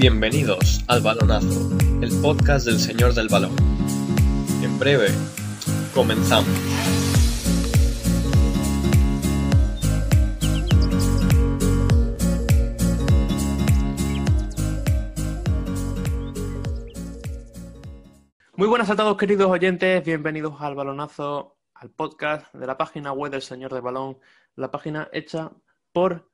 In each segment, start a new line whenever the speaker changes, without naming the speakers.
Bienvenidos al Balonazo, el podcast del Señor del Balón. En breve, comenzamos.
Muy buenas a todos, queridos oyentes. Bienvenidos al Balonazo, al podcast de la página web del Señor del Balón, la página hecha por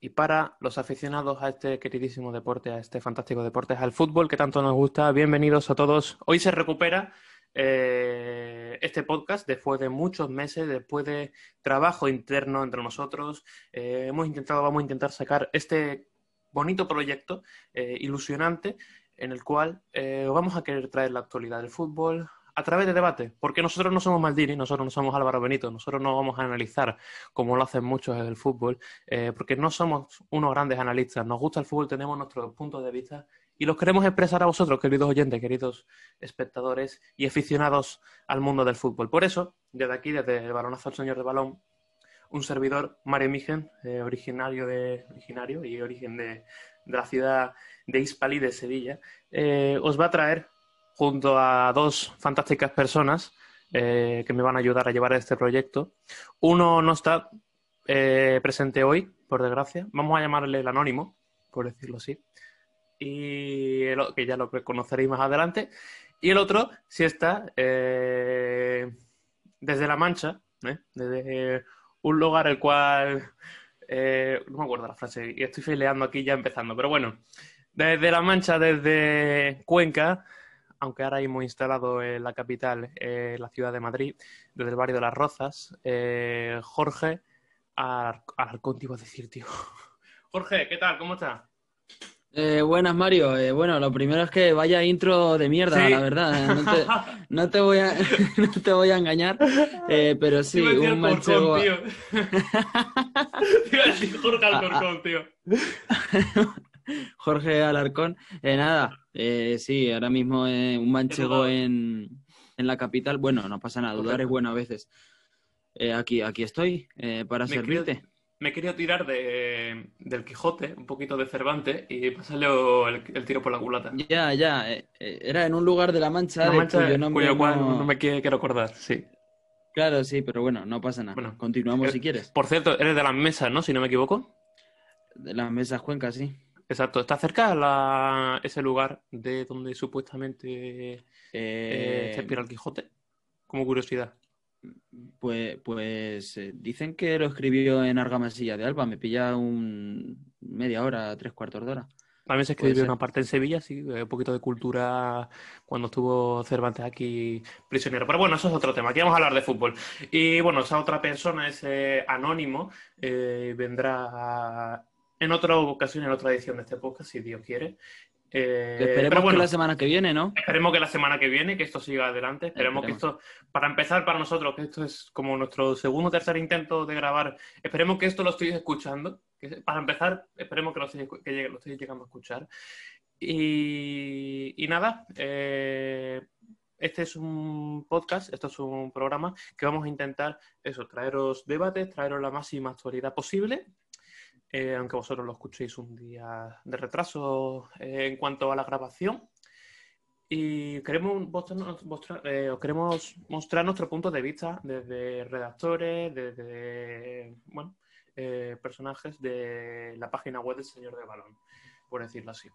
y para los aficionados a este queridísimo deporte, a este fantástico deporte, al fútbol que tanto nos gusta. Bienvenidos a todos. Hoy se recupera eh, este podcast después de muchos meses, después de trabajo interno entre nosotros. Eh, hemos intentado, vamos a intentar sacar este bonito proyecto eh, ilusionante en el cual vamos a querer traer la actualidad del fútbol a través de debate, porque nosotros no somos Maldini, nosotros no somos Álvaro Benito, nosotros no vamos a analizar como lo hacen muchos en el fútbol, eh, porque no somos unos grandes analistas, nos gusta el fútbol, tenemos nuestros puntos de vista y los queremos expresar a vosotros, queridos oyentes, queridos espectadores y aficionados al mundo del fútbol. Por eso, desde aquí, desde el Balonazo al Señor de Balón, un servidor, Mario Migen, eh, originario, de, originario y origen de, de la ciudad de Hispalí de Sevilla, eh, os va a traer junto a dos fantásticas personas eh, que me van a ayudar a llevar este proyecto. Uno no está eh, presente hoy, por desgracia. Vamos a llamarle el anónimo, por decirlo así. Y el que ya lo conoceréis más adelante. Y el otro sí está eh, desde La Mancha, desde un lugar el cual no me acuerdo la frase y estoy fileando aquí ya empezando, pero bueno, desde La Mancha, desde Cuenca, aunque ahora hemos instalado en la capital, eh, la ciudad de Madrid, desde el barrio de Las Rozas, eh, Jorge Ar- Alarcón, te iba a decir, tío. Jorge, ¿qué tal? ¿Cómo estás?
Eh, buenas, Mario. Eh, bueno, lo primero es que vaya intro de mierda,
Sí.
la verdad. No te, no te voy a, no te voy a engañar, eh, pero sí,
Te iba a decir
un manchego.
tío. Te iba a decir Jorge Alcorcón, tío.
Jorge Alarcón. Nada, eh, sí, ahora mismo eh, un manchego en, en la capital. Bueno, no pasa nada, dudar es bueno a veces. Eh, aquí, aquí estoy eh, para
Me
servirte.
Me querido tirar de, del Quijote, un poquito de Cervantes, y pasarle el, el tiro por la culata.
Ya, ya, eh, era en un lugar de La Mancha,
La
de cuyo nombre
cuyo cual
no-
no me quiero, quiero acordar, sí.
Claro, sí, pero bueno, no pasa nada.
Bueno,
Continuamos si quieres.
Por cierto, eres de las mesas, ¿no? Si no me equivoco.
De las mesas cuencas, sí.
Exacto. ¿Está cerca la, ese lugar de donde supuestamente eh,
Eh,
se inspira el Quijote? Como curiosidad.
Pues, pues eh, dicen que lo escribió en Argamasilla de Alba. Me pilla un media hora, tres cuartos de hora.
También se escribió una parte en Sevilla, sí, eh, un poquito de cultura cuando estuvo Cervantes aquí prisionero. Pero bueno, eso es otro tema. Aquí vamos a hablar de fútbol. Y bueno, esa otra persona, ese anónimo, eh, vendrá en otra ocasión, en otra edición de este podcast, si Dios quiere. Eh,
Esperemos
pero bueno,
que la semana que viene, ¿no?
Esperemos que la semana que viene, que esto siga adelante. Esperemos que
Esperemos.
esto, para empezar, para nosotros, que esto es como nuestro segundo o tercer intento de grabar, esperemos que esto lo estéis escuchando. Que, para empezar, esperemos que lo estéis, que llegue- lo estéis llegando a escuchar. Y, y nada, eh, este es un podcast, esto es un programa que vamos a intentar eso, traeros debates, traeros la máxima actualidad posible eh, aunque vosotros lo escuchéis un día de retraso eh, en cuanto a la grabación. Y queremos mostrar, mostrar- eh, os queremos mostrar nuestro punto de vista desde redactores, desde bueno, eh, personajes de la página web del Señor de Balón, por decirlo así.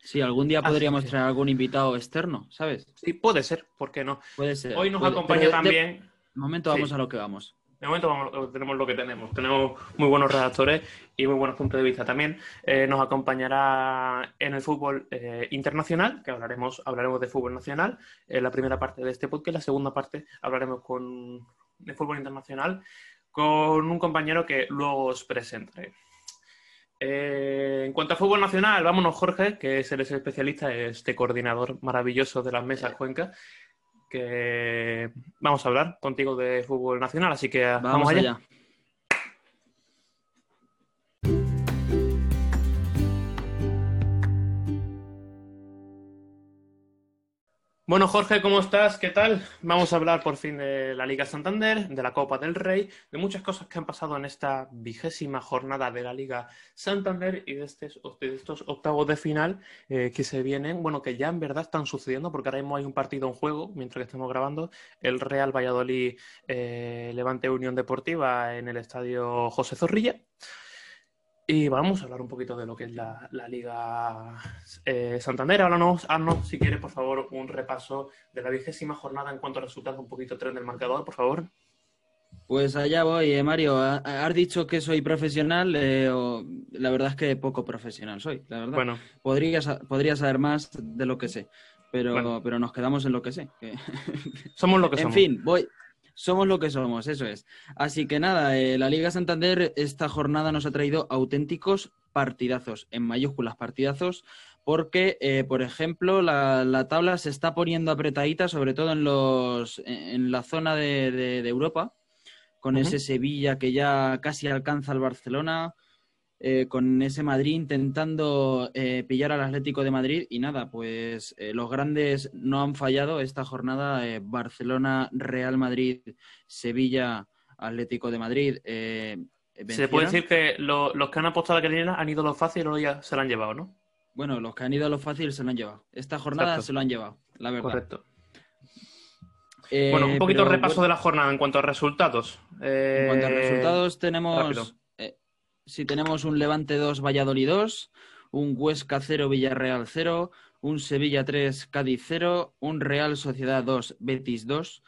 Sí, algún día podríamos traer algún invitado externo, ¿sabes?
Sí, puede ser, ¿por qué no?
Puede ser.
Hoy nos
puede-
acompaña
pero de-
también.
De momento
Sí.
vamos a lo que vamos.
De momento vamos- tenemos lo que tenemos. Tenemos muy buenos redactores y muy buenos puntos de vista también. Eh, nos acompañará en el fútbol eh, internacional, que hablaremos, hablaremos de fútbol nacional, en la primera parte de este podcast. La segunda parte hablaremos con, de fútbol internacional con un compañero que luego os presentaré. Eh, en cuanto a fútbol nacional, vámonos Jorge, que es el especialista, este coordinador maravilloso de las mesas Cuenca, que vamos a hablar contigo de fútbol nacional, así que vamos,
Vamos,
allá.
allá.
Bueno, Jorge, ¿cómo estás? ¿Qué tal? Vamos a hablar por fin de la Liga Santander, de la Copa del Rey, de muchas cosas que han pasado en esta vigésima jornada de la Liga Santander y de, este, estos octavos de final eh, que se vienen, bueno, que ya en verdad están sucediendo porque ahora mismo hay un partido en juego, mientras que estamos grabando, el Real Valladolid eh, Levante Unión Deportiva en el estadio José Zorrilla. Y vamos a hablar un poquito de lo que es la, Liga eh, Santander. Háblanos, haznos, si quieres, por favor, un repaso de la vigésima jornada en cuanto a resultados, un poquito tren del marcador, por favor.
Pues allá voy, eh, Mario. Has dicho que soy profesional, eh, la verdad es que poco profesional soy, la verdad.
Bueno.
Podría, podría saber más de lo que sé, pero, pero nos quedamos en lo que sé.
Somos lo que somos.
En fin, voy, somos lo que somos, eso es. Así que nada, eh, la Liga Santander esta jornada nos ha traído auténticos partidazos, en mayúsculas partidazos, porque, eh, por ejemplo, la, tabla se está poniendo apretadita, sobre todo en, los, en la zona de, Europa, con ese Sevilla que ya casi alcanza al Barcelona, eh, con ese Madrid intentando eh, pillar al Atlético de Madrid y nada, pues eh, los grandes no han fallado esta jornada. Barcelona, Real Madrid, Sevilla, Atlético de Madrid.
se puede decir que los que han apostado a la quiniela han ido a lo fácil o ya se lo han llevado, ¿no?
Bueno, los que han ido a lo fácil se lo han llevado. Esta jornada se lo han llevado, la verdad.
Correcto. bueno, un poquito repaso de la jornada en cuanto a resultados.
En cuanto a resultados, tenemos si tenemos un Levante 2, Valladolid 2, un Huesca 0, Villarreal 0, un Sevilla 3, Cádiz 0, un Real Sociedad 2, Betis 2,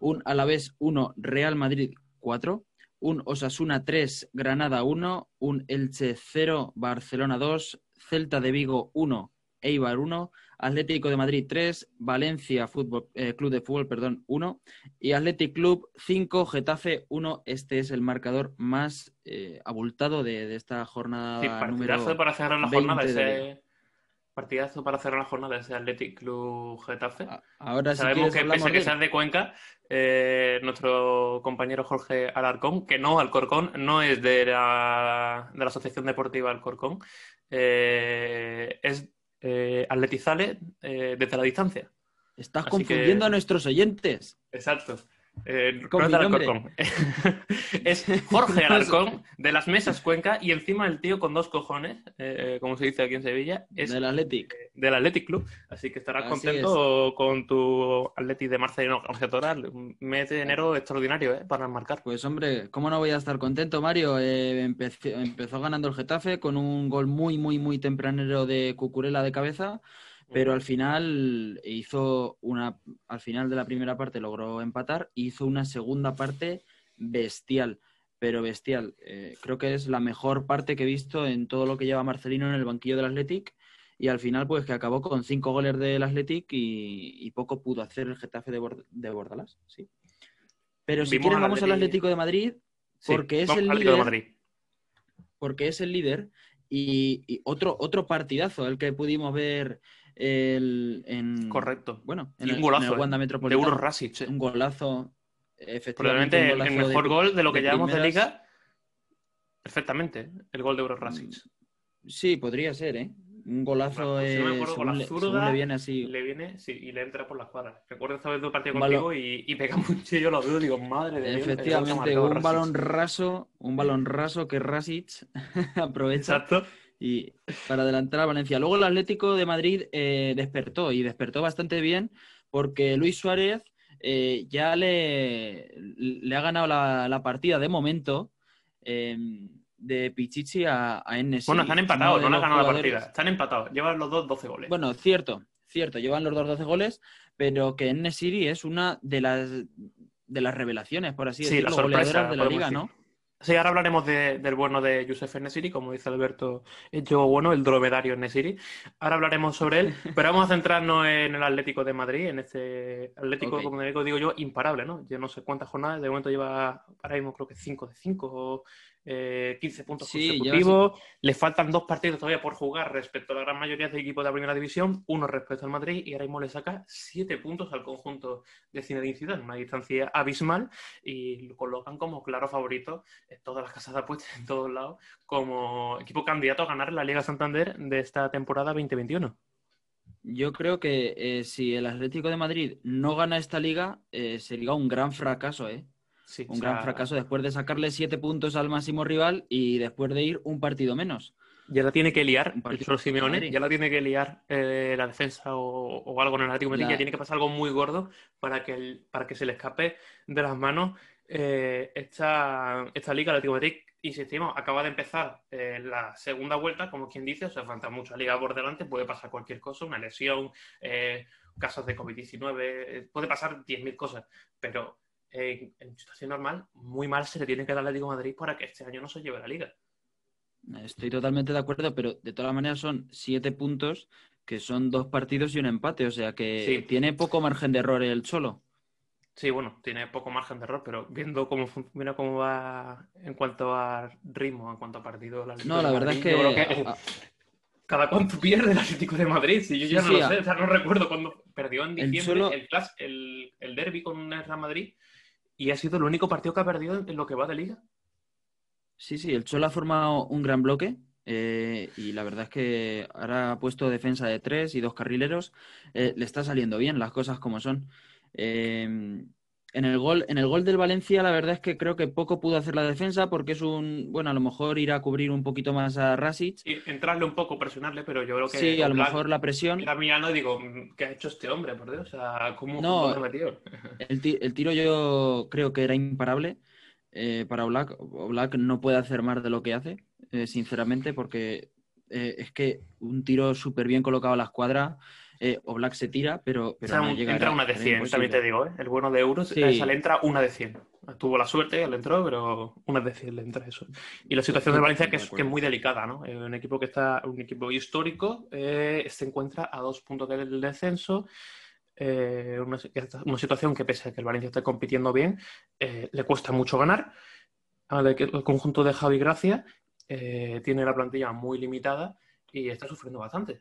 un Alavés 1, Real Madrid 4, un Osasuna 3, Granada 1, un Elche 0, Barcelona 2, Celta de Vigo 1, Eibar 1, Atlético de Madrid 3, Valencia Fútbol, eh, Club de Fútbol perdón, 1 y Athletic Club 5, Getafe 1. Este es el marcador más eh, abultado de, esta jornada.
Sí, partidazo para cerrar la jornada. Ese... Partidazo para cerrar la jornada ese Athletic Club Getafe.
Ahora
Sabemos que pese a que seas de Cuenca, eh, nuestro compañero Jorge Alarcón, que no, Alcorcón, no es de la, de la Asociación Deportiva Alcorcón, es eh, atletizale eh, desde la distancia.
Estás confundiendo a nuestros oyentes.
Exacto. Eh, es Jorge Alarcón de las Mesas Cuenca y encima el tío con dos cojones, eh, como se dice aquí en Sevilla, es
del Athletic.
del Athletic Club. Así que estarás contento con tu Athletic de Marcelino Toral. Un mes de enero extraordinario ¿eh? para marcar.
Pues hombre, ¿cómo no voy a estar contento, Mario? empezó ganando el Getafe con un gol muy, muy, muy tempranero de Cucurela de cabeza pero al final hizo una, al final de la primera parte logró empatar, hizo una segunda parte bestial, pero bestial. Eh, creo que es la mejor parte que he visto en todo lo que lleva Marcelino en el banquillo del Athletic y al final pues que acabó con cinco goles del Athletic y, poco pudo hacer el Getafe de, de Bordalás, sí. Pero si quieren vamos al Atlético de Madrid porque es el líder. Porque es el líder y, otro, otro partidazo, el que pudimos ver el, en,
Correcto.
Bueno, en
un golazo.
Wanda
eh, de Uro Rasic.
Un golazo.
Efectivamente, el mejor gol de lo que llamamos de liga. Perfectamente, el gol de Euro Rasic.
Sí, podría ser, ¿eh? Un golazo
pues con la zurda,
le viene así.
Le viene, sí, y le entra por la cuadra. Recuerdo esta vez de partido contigo y, y pega mucho yo lo veo, digo, madre de
Dios. Efectivamente, un balón raso, un balón raso que Rasic aprovecha.
Exacto
y para adelantar a Valencia. Luego el Atlético de Madrid eh, despertó y despertó bastante bien porque Luis Suárez eh, ya le, le, ha ganado la, partida de momento em, de Pichichi a, a
Bueno, están empatados, no le ha ganado la partida. Están empatados, llevan los dos 12 goles.
Bueno, cierto, cierto, llevan los dos 12 goles, pero que Enesiri es una de las de las revelaciones, por así decirlo,
la
de la liga, ¿no?
Sí, ahora hablaremos del bueno de Yusef Nesiri, como dice Alberto, el juego bueno, el dromedario Nesiri. Ahora hablaremos sobre él, pero vamos a centrarnos en el Atlético de Madrid, en este Atlético, como digo yo, imparable, ¿no? Yo no sé cuántas jornadas, de momento lleva ahora mismo creo que 5 de 5 eh, 15 puntos consecutivos. Le faltan dos partidos todavía por jugar respecto a la gran mayoría de equipos de la primera división, uno respecto al Madrid, y ahora mismo le saca 7 puntos al conjunto de Zinedine Zidane, una distancia abismal, y lo colocan como claro favorito en todas las casas de apuestas, en todos lados, como equipo candidato a ganar la Liga Santander de esta temporada 2021.
Yo creo que eh, si el Atlético de Madrid no gana esta liga, eh, sería un gran fracaso, ¿eh?
Sí,
Un
o sea,
gran fracaso después de sacarle siete puntos al máximo rival y después de ir un partido menos.
Ya la tiene que liar el Cholo Simeone, ya la tiene que liar eh, la defensa o, o algo en el Atlético Madrid,
La-
ya tiene que pasar algo muy gordo para que, el- para que se le escape de las manos eh, esta, esta liga al Atlético de Madrid. Insistimos, acaba de empezar eh, la segunda vuelta, como quien dice, o sea, falta mucha liga por delante, puede pasar cualquier cosa, una lesión, eh, casos de COVID-19, eh, puede pasar 10.000 cosas, pero en situación normal, muy mal se le tiene que dar al Atlético de Madrid para que este año no se lleve la liga.
Estoy totalmente de acuerdo, pero de todas maneras son siete puntos que son dos partidos y un empate, o sea que
Sí.
tiene poco margen de error el Cholo.
Sí, bueno, tiene poco margen de error, pero viendo cómo funciona, cómo va en cuanto a ritmo, en cuanto a partido, Atlético
No, la verdad es
Madrid,
que,
cada cuánto pierde el Atlético de Madrid, si yo
Sí,
ya no
sí,
lo
a-
sé, o sea, no recuerdo cuando perdió en
El
diciembre el derby con el Real Madrid y ha sido el único partido que ha perdido en lo que va de liga.
Sí, sí, el Cholo ha formado un gran bloque eh, y la verdad es que ahora ha puesto defensa de tres y dos carrileros. Eh, le está saliendo bien las cosas como son. Eh, en el gol, en el gol del Valencia, la verdad es que creo que poco pudo hacer la defensa porque es un, bueno, a lo mejor ir a cubrir un poquito más a Rasic.
Y entrarle un poco, presionarle, pero yo creo que
Sí, a lo mejor la presión.
era mirando y digo, ¿qué ha hecho este hombre, por Dios? O sea, ¿cómo,
No.
cómo metió?
El, ti- el tiro yo creo que era imparable eh, para Oblak. Oblak no puede hacer más de lo que hace, eh, sinceramente, porque eh, es que un tiro súper bien colocado a la escuadra, eh, Oblak se tira, pero, pero
O sea,
no llega
entra una de
era
100,
imposible.
también te digo, ¿eh? El bueno de euros,
Sí.
a esa le entra una de 100. Tuvo la suerte, le entró, pero una de 100 le entra eso. Y la situación de Valencia que es, que es muy delicada, ¿no? Eh, un equipo que está, un equipo histórico, eh, se encuentra a dos puntos del descenso. eh, una, una situación que pese a que el Valencia esté compitiendo bien, eh, le cuesta mucho ganar. Al conjunto de Javi Gracia eh, tiene la plantilla muy limitada y está sufriendo bastante.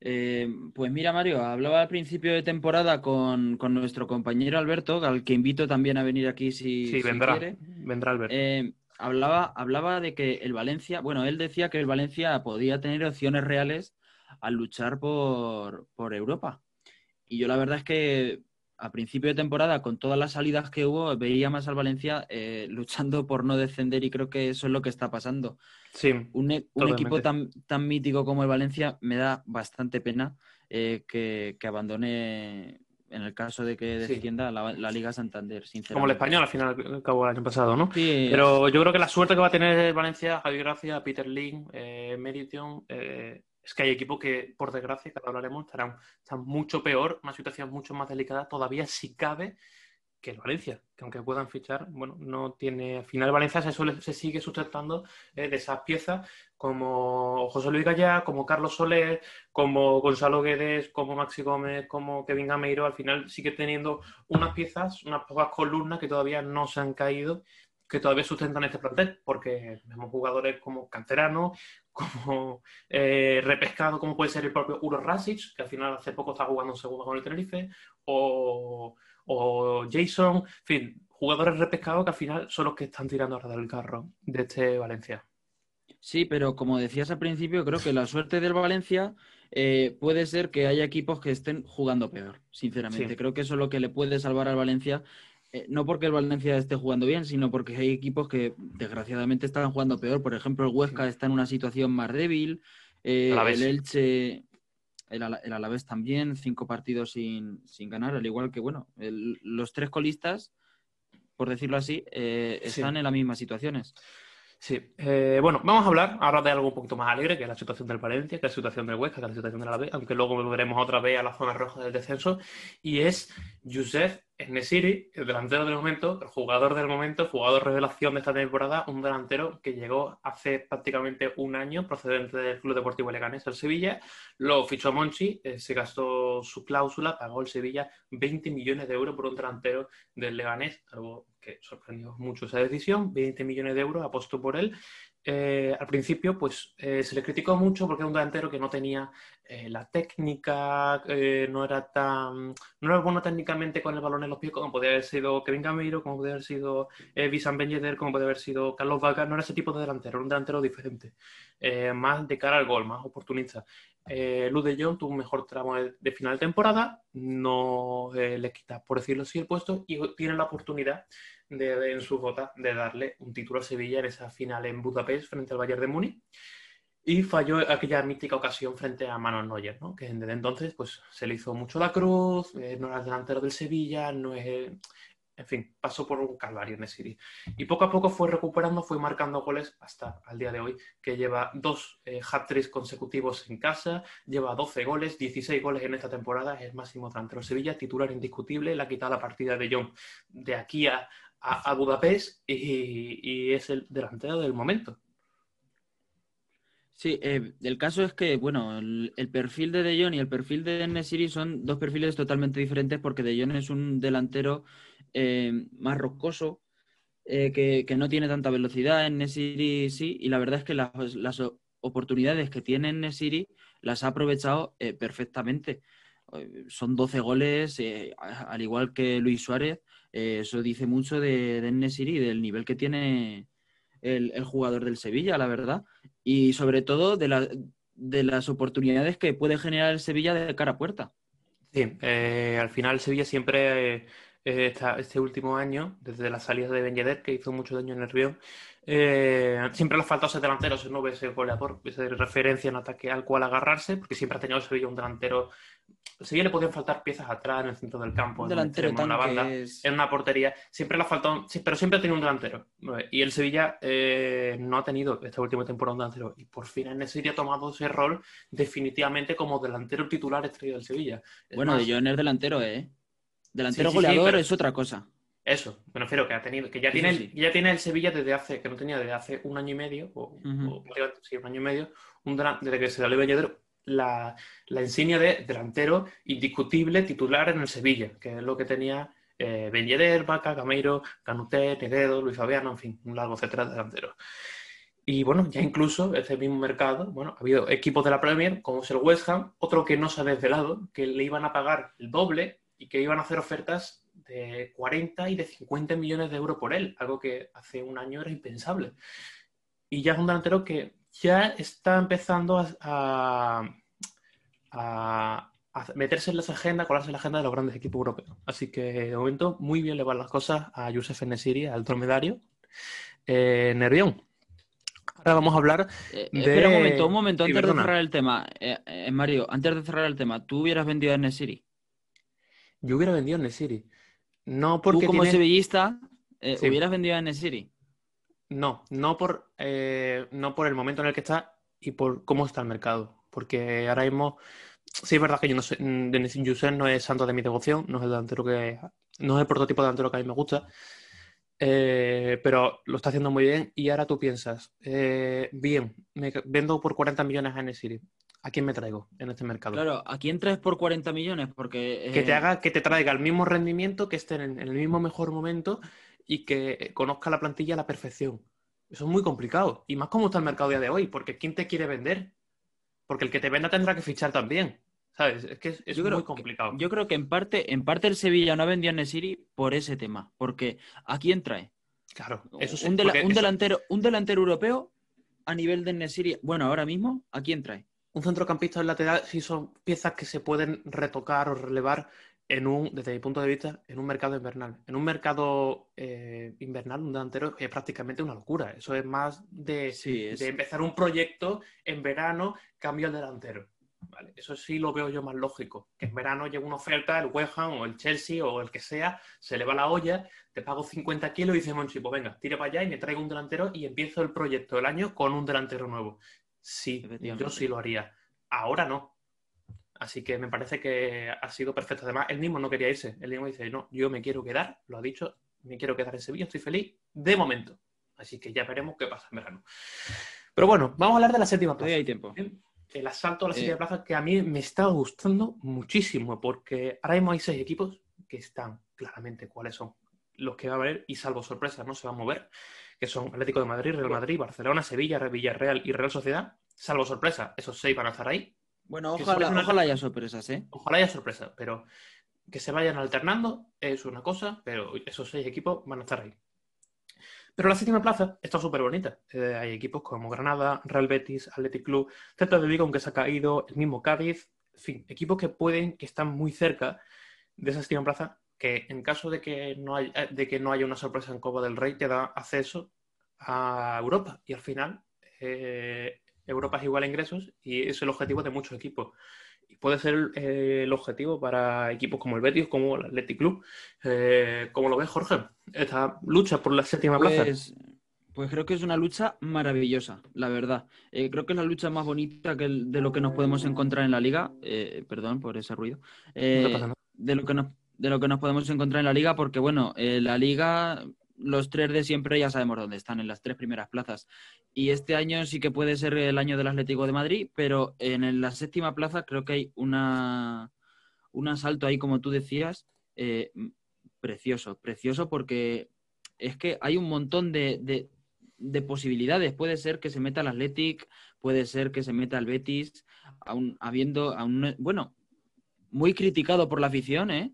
Eh, pues mira, Mario, hablaba al principio de temporada con, con nuestro compañero Alberto, al que invito también a venir aquí si,
Sí,
si
vendrá.
quiere.
Vendrá Alberto.
Eh, hablaba, hablaba de que el Valencia, bueno, él decía que el Valencia podía tener opciones reales al luchar por, por Europa. Y yo la verdad es que a principio de temporada, con todas las salidas que hubo, veía más al Valencia eh, luchando por no descender y creo que eso es lo que está pasando.
sí,
Un, e- un equipo tan, tan mítico como el Valencia me da bastante pena eh, que, que abandone, en el caso de que
Sí.
descienda, la, la Liga Santander, sinceramente.
como el español al final al cabo del año pasado, ¿no?
Sí,
Pero yo creo que la suerte que va a tener el Valencia, Javi Gracia, Peter Lin, eh, Meriton, eh, es que hay equipos que, por desgracia, que hablaremos, estarán, están mucho peor, una situación mucho más delicada, todavía si cabe, que el Valencia, que aunque puedan fichar, bueno, no tiene. Al final, Valencia se sigue sustentando eh, de esas piezas como José Luis Gallá, como Carlos Soler, como Gonzalo Guedes, como Maxi Gómez, como Kevin Gameiro. Al final sigue teniendo unas piezas, unas pocas columnas que todavía no se han caído que todavía sustentan este plantel, porque vemos jugadores como Canterano, como eh, repescado, como puede ser el propio Uro Rasic, que al final hace poco está jugando en segundo con el Tenerife, o, o Jason, en fin, jugadores repescados que al final son los que están tirando ahora del carro de este Valencia.
Sí, pero como decías al principio, creo que la suerte del Valencia eh, puede ser que haya equipos que estén jugando peor, sinceramente.
Sí.
Creo que eso es lo que le puede salvar al Valencia. Eh, no porque el Valencia esté jugando bien, sino porque hay equipos que desgraciadamente están jugando peor. Por ejemplo, el Huesca está en una situación más débil. eh,
Alavés.
el Elche, el, Ala- el Alavés también, cinco partidos sin, sin ganar, al igual que, bueno, el- los tres colistas, por decirlo así, eh,
Sí.
están en las mismas situaciones.
Sí, eh, bueno, vamos a hablar ahora de algo un poquito más alegre, que es la situación del Valencia, que es la situación del Huesca, que es la situación de la B, aunque luego volveremos otra vez a la zona roja del descenso, y es Youssef Nesiri, el delantero del momento, el jugador del momento, jugador revelación de esta temporada, un delantero que llegó hace prácticamente un año procedente del Club Deportivo Leganés, el Sevilla, lo fichó Monchi, eh, se gastó su cláusula, pagó el Sevilla 20 millones de euros por un delantero del Leganés, algo que sorprendió mucho esa decisión, 20 millones de euros, apostó por él. Eh, al principio, pues eh, se le criticó mucho porque era un delantero que no tenía eh, la técnica no era tan. No era bueno técnicamente con el balón en los pies, como podría haber sido Kevin Camilo, como podría haber sido Visan Ben como podría haber sido Carlos Vaca. No era ese tipo de delantero, era un delantero diferente. Más de cara al gol, más oportunista. Eh, Luz de Jong tuvo un mejor tramo de final de temporada, no le quita, por decirlo así, el puesto y tiene la oportunidad de, de, en su bota de darle un título a Sevilla en esa final en Budapest frente al Bayern de Múnich y falló aquella mítica ocasión frente a Manuel Neuer, ¿no? que desde entonces pues, se le hizo mucho la cruz, eh, no era el delantero del Sevilla, no es... En fin, pasó por un calvario en el City. Y poco a poco fue recuperando, fue marcando goles hasta al día de hoy, que lleva dos eh, hat-tricks consecutivos en casa, lleva 12 goles, 16 goles en esta temporada, es el máximo delantero Sevilla, titular indiscutible, le ha quitado la partida de John de aquí a, a, Budapest y, es el delantero del momento.
Sí, eh, el caso es que, bueno, el, perfil de De Jong y el perfil de Nesiri son dos perfiles totalmente diferentes porque De Jong es un delantero eh, más rocoso, eh, que, que, no tiene tanta velocidad. En Nesiri sí, y la verdad es que las, las oportunidades que tiene en Nesiri las ha aprovechado perfectamente. Son 12 goles, al igual que Luis Suárez. eso dice mucho de, de Nesiri del nivel que tiene el, jugador del Sevilla, la verdad. Y sobre todo de, la, de las oportunidades que puede generar el Sevilla de cara a puerta.
Sí, eh, al final Sevilla siempre, eh, esta, este último año, desde la salida de Ben Yedder, que hizo mucho daño en el Río, eh, siempre le ha faltado ese delantero, ese nueve, ese goleador, esa referencia en ataque al cual agarrarse, porque siempre ha tenido Sevilla un delantero Sevilla le podían faltar piezas atrás en el centro del campo,
un delantero
en una banda, es... en una portería. Siempre le ha faltado, sí, pero siempre ha tenido un delantero. Y el Sevilla eh, no ha tenido esta última temporada un delantero. Y por fin en Sevilla ha tomado ese rol definitivamente como delantero titular estrella del Sevilla.
Es bueno, más... de John es delantero, ¿eh? Delantero sí, sí, goleador sí, pero... es otra cosa.
Eso, me refiero que ha tenido, que ya tiene, sí. ya tiene el Sevilla desde hace, que no tenía desde hace un año y medio, o, uh -huh. o sí, un año y medio, un, desde que se salió Belledero, la, la, insignia de delantero indiscutible titular en el Sevilla, que es lo que tenía eh, Ben Yedder, Vaca, Gameiro, Canuté, Negredo, Luis Fabiano, en fin, un largo etcétera de delanteros. Y bueno, ya incluso este mismo mercado, bueno, ha habido equipos de la Premier, como es el West Ham, otro que no se ha desvelado, que le iban a pagar el doble y que iban a hacer ofertas de 40 y de 50 millones de euros por él, algo que hace un año era impensable. Y ya es un delantero que ya está empezando a, a, a, a, meterse en las agendas, colarse en la agenda de los grandes equipos europeos. Así que de momento muy bien le van las cosas a Youssef Nesiri, al dromedario. Eh, Nervión. Ahora vamos a hablar
eh, de... Espera un momento, un momento, antes de cerrar el tema. Eh, eh, Mario, antes de cerrar el tema, ¿tú hubieras vendido a Nesiri?
Yo hubiera vendido a Nesiri. No porque
¿Tú como
tiene...
sevillista sí. hubieras vendido a Nesiri?
No, no por, eh, no por el momento en el que está y por cómo está el mercado. Porque ahora mismo, sí es verdad que yo no sé, Denis Youssef no es santo de mi devoción, no es el delantero que, no es el prototipo de delantero que a mí me gusta, eh, pero lo está haciendo muy bien. Y ahora tú piensas, eh, bien, me vendo por 40 millones a Nesiri. ¿A quién me traigo en este mercado?
Claro, ¿a quién traes por 40 millones? Porque.
Que te haga, que te traiga el mismo rendimiento, que esté en el mismo mejor momento y que conozca la plantilla a la perfección. Eso es muy complicado. Y más como está el mercado día de hoy, porque ¿quién te quiere vender? Porque el que te venda tendrá que fichar también. ¿Sabes? Es que es, es muy complicado.
Que, yo creo que en parte, en parte el Sevilla no ha vendido a Nesiri por ese tema. Porque ¿a quién trae?
Claro, eso sí,
un, delantero, un delantero europeo a nivel de Nesiri, bueno, ahora mismo, ¿a quién trae?
Un centrocampista en lateral sí son piezas que se pueden retocar o relevar en un, desde mi punto de vista, en un mercado invernal. En un mercado eh, invernal, un delantero es prácticamente una locura. Eso es más de,
sí, es...
de empezar un proyecto en verano, cambio el delantero. ¿Vale? Eso sí lo veo yo más lógico. Que en verano llega una oferta, el West Ham o el Chelsea o el que sea, se le va la olla, te pago 50 kilos y dice Monchi, pues venga, tire para allá y me traigo un delantero y empiezo el proyecto del año con un delantero nuevo. Sí, yo sí lo haría. Ahora no. Así que me parece que ha sido perfecto. Además, él mismo no quería irse. Él mismo dice, no, yo me quiero quedar, lo ha dicho, me quiero quedar en Sevilla, estoy feliz de momento. Así que ya veremos qué pasa en verano. Pero bueno, vamos a hablar de la séptima plaza.
hay tiempo.
El asalto a la séptima eh... plaza que a mí me está gustando muchísimo porque ahora mismo hay seis equipos que están claramente cuáles son los que va a haber y salvo sorpresa no se va a mover, que son Atlético de Madrid, Real Madrid, Barcelona, Sevilla, Villarreal y Real Sociedad. Salvo sorpresa, esos seis van a estar ahí
Bueno, ojalá,
una-
ojalá haya sorpresas, ¿eh?
Ojalá haya sorpresa, pero que se vayan alternando es una cosa, pero esos seis equipos van a estar ahí. Pero la séptima plaza está súper bonita. Eh, hay equipos como Granada, Real Betis, Athletic Club, Celta de Vigo, aunque se ha caído, el mismo Cádiz, en fin, equipos que pueden, que están muy cerca de esa séptima plaza, que en caso de que no haya, eh, de que no haya una sorpresa en Copa del Rey, te da acceso a Europa. Y al final, eh, Europa es igual a ingresos y es el objetivo de muchos equipos. Y puede ser eh, el objetivo para equipos como el Betis, como el Athletic Club. Eh, ¿Cómo lo ves, Jorge? Esta lucha por la séptima plaza.
Pues, pues creo que es una lucha maravillosa, la verdad. Eh, creo que es la lucha más bonita que el- de lo que nos podemos encontrar en la liga. Perdón por ese ruido.
No
de, lo que nos, de lo que nos podemos encontrar en la liga, porque bueno, eh, la liga, los tres de siempre ya sabemos dónde están, en las tres primeras plazas. Y este año sí que puede ser el año del Atlético de Madrid, pero en la séptima plaza creo que hay una, un asalto ahí, como tú decías, eh, precioso, precioso porque es que hay un montón de, de- de posibilidades. Puede ser que se meta el Athletic, puede ser que se meta el Betis, aún habiendo, aún, bueno, muy criticado por la afición, ¿eh?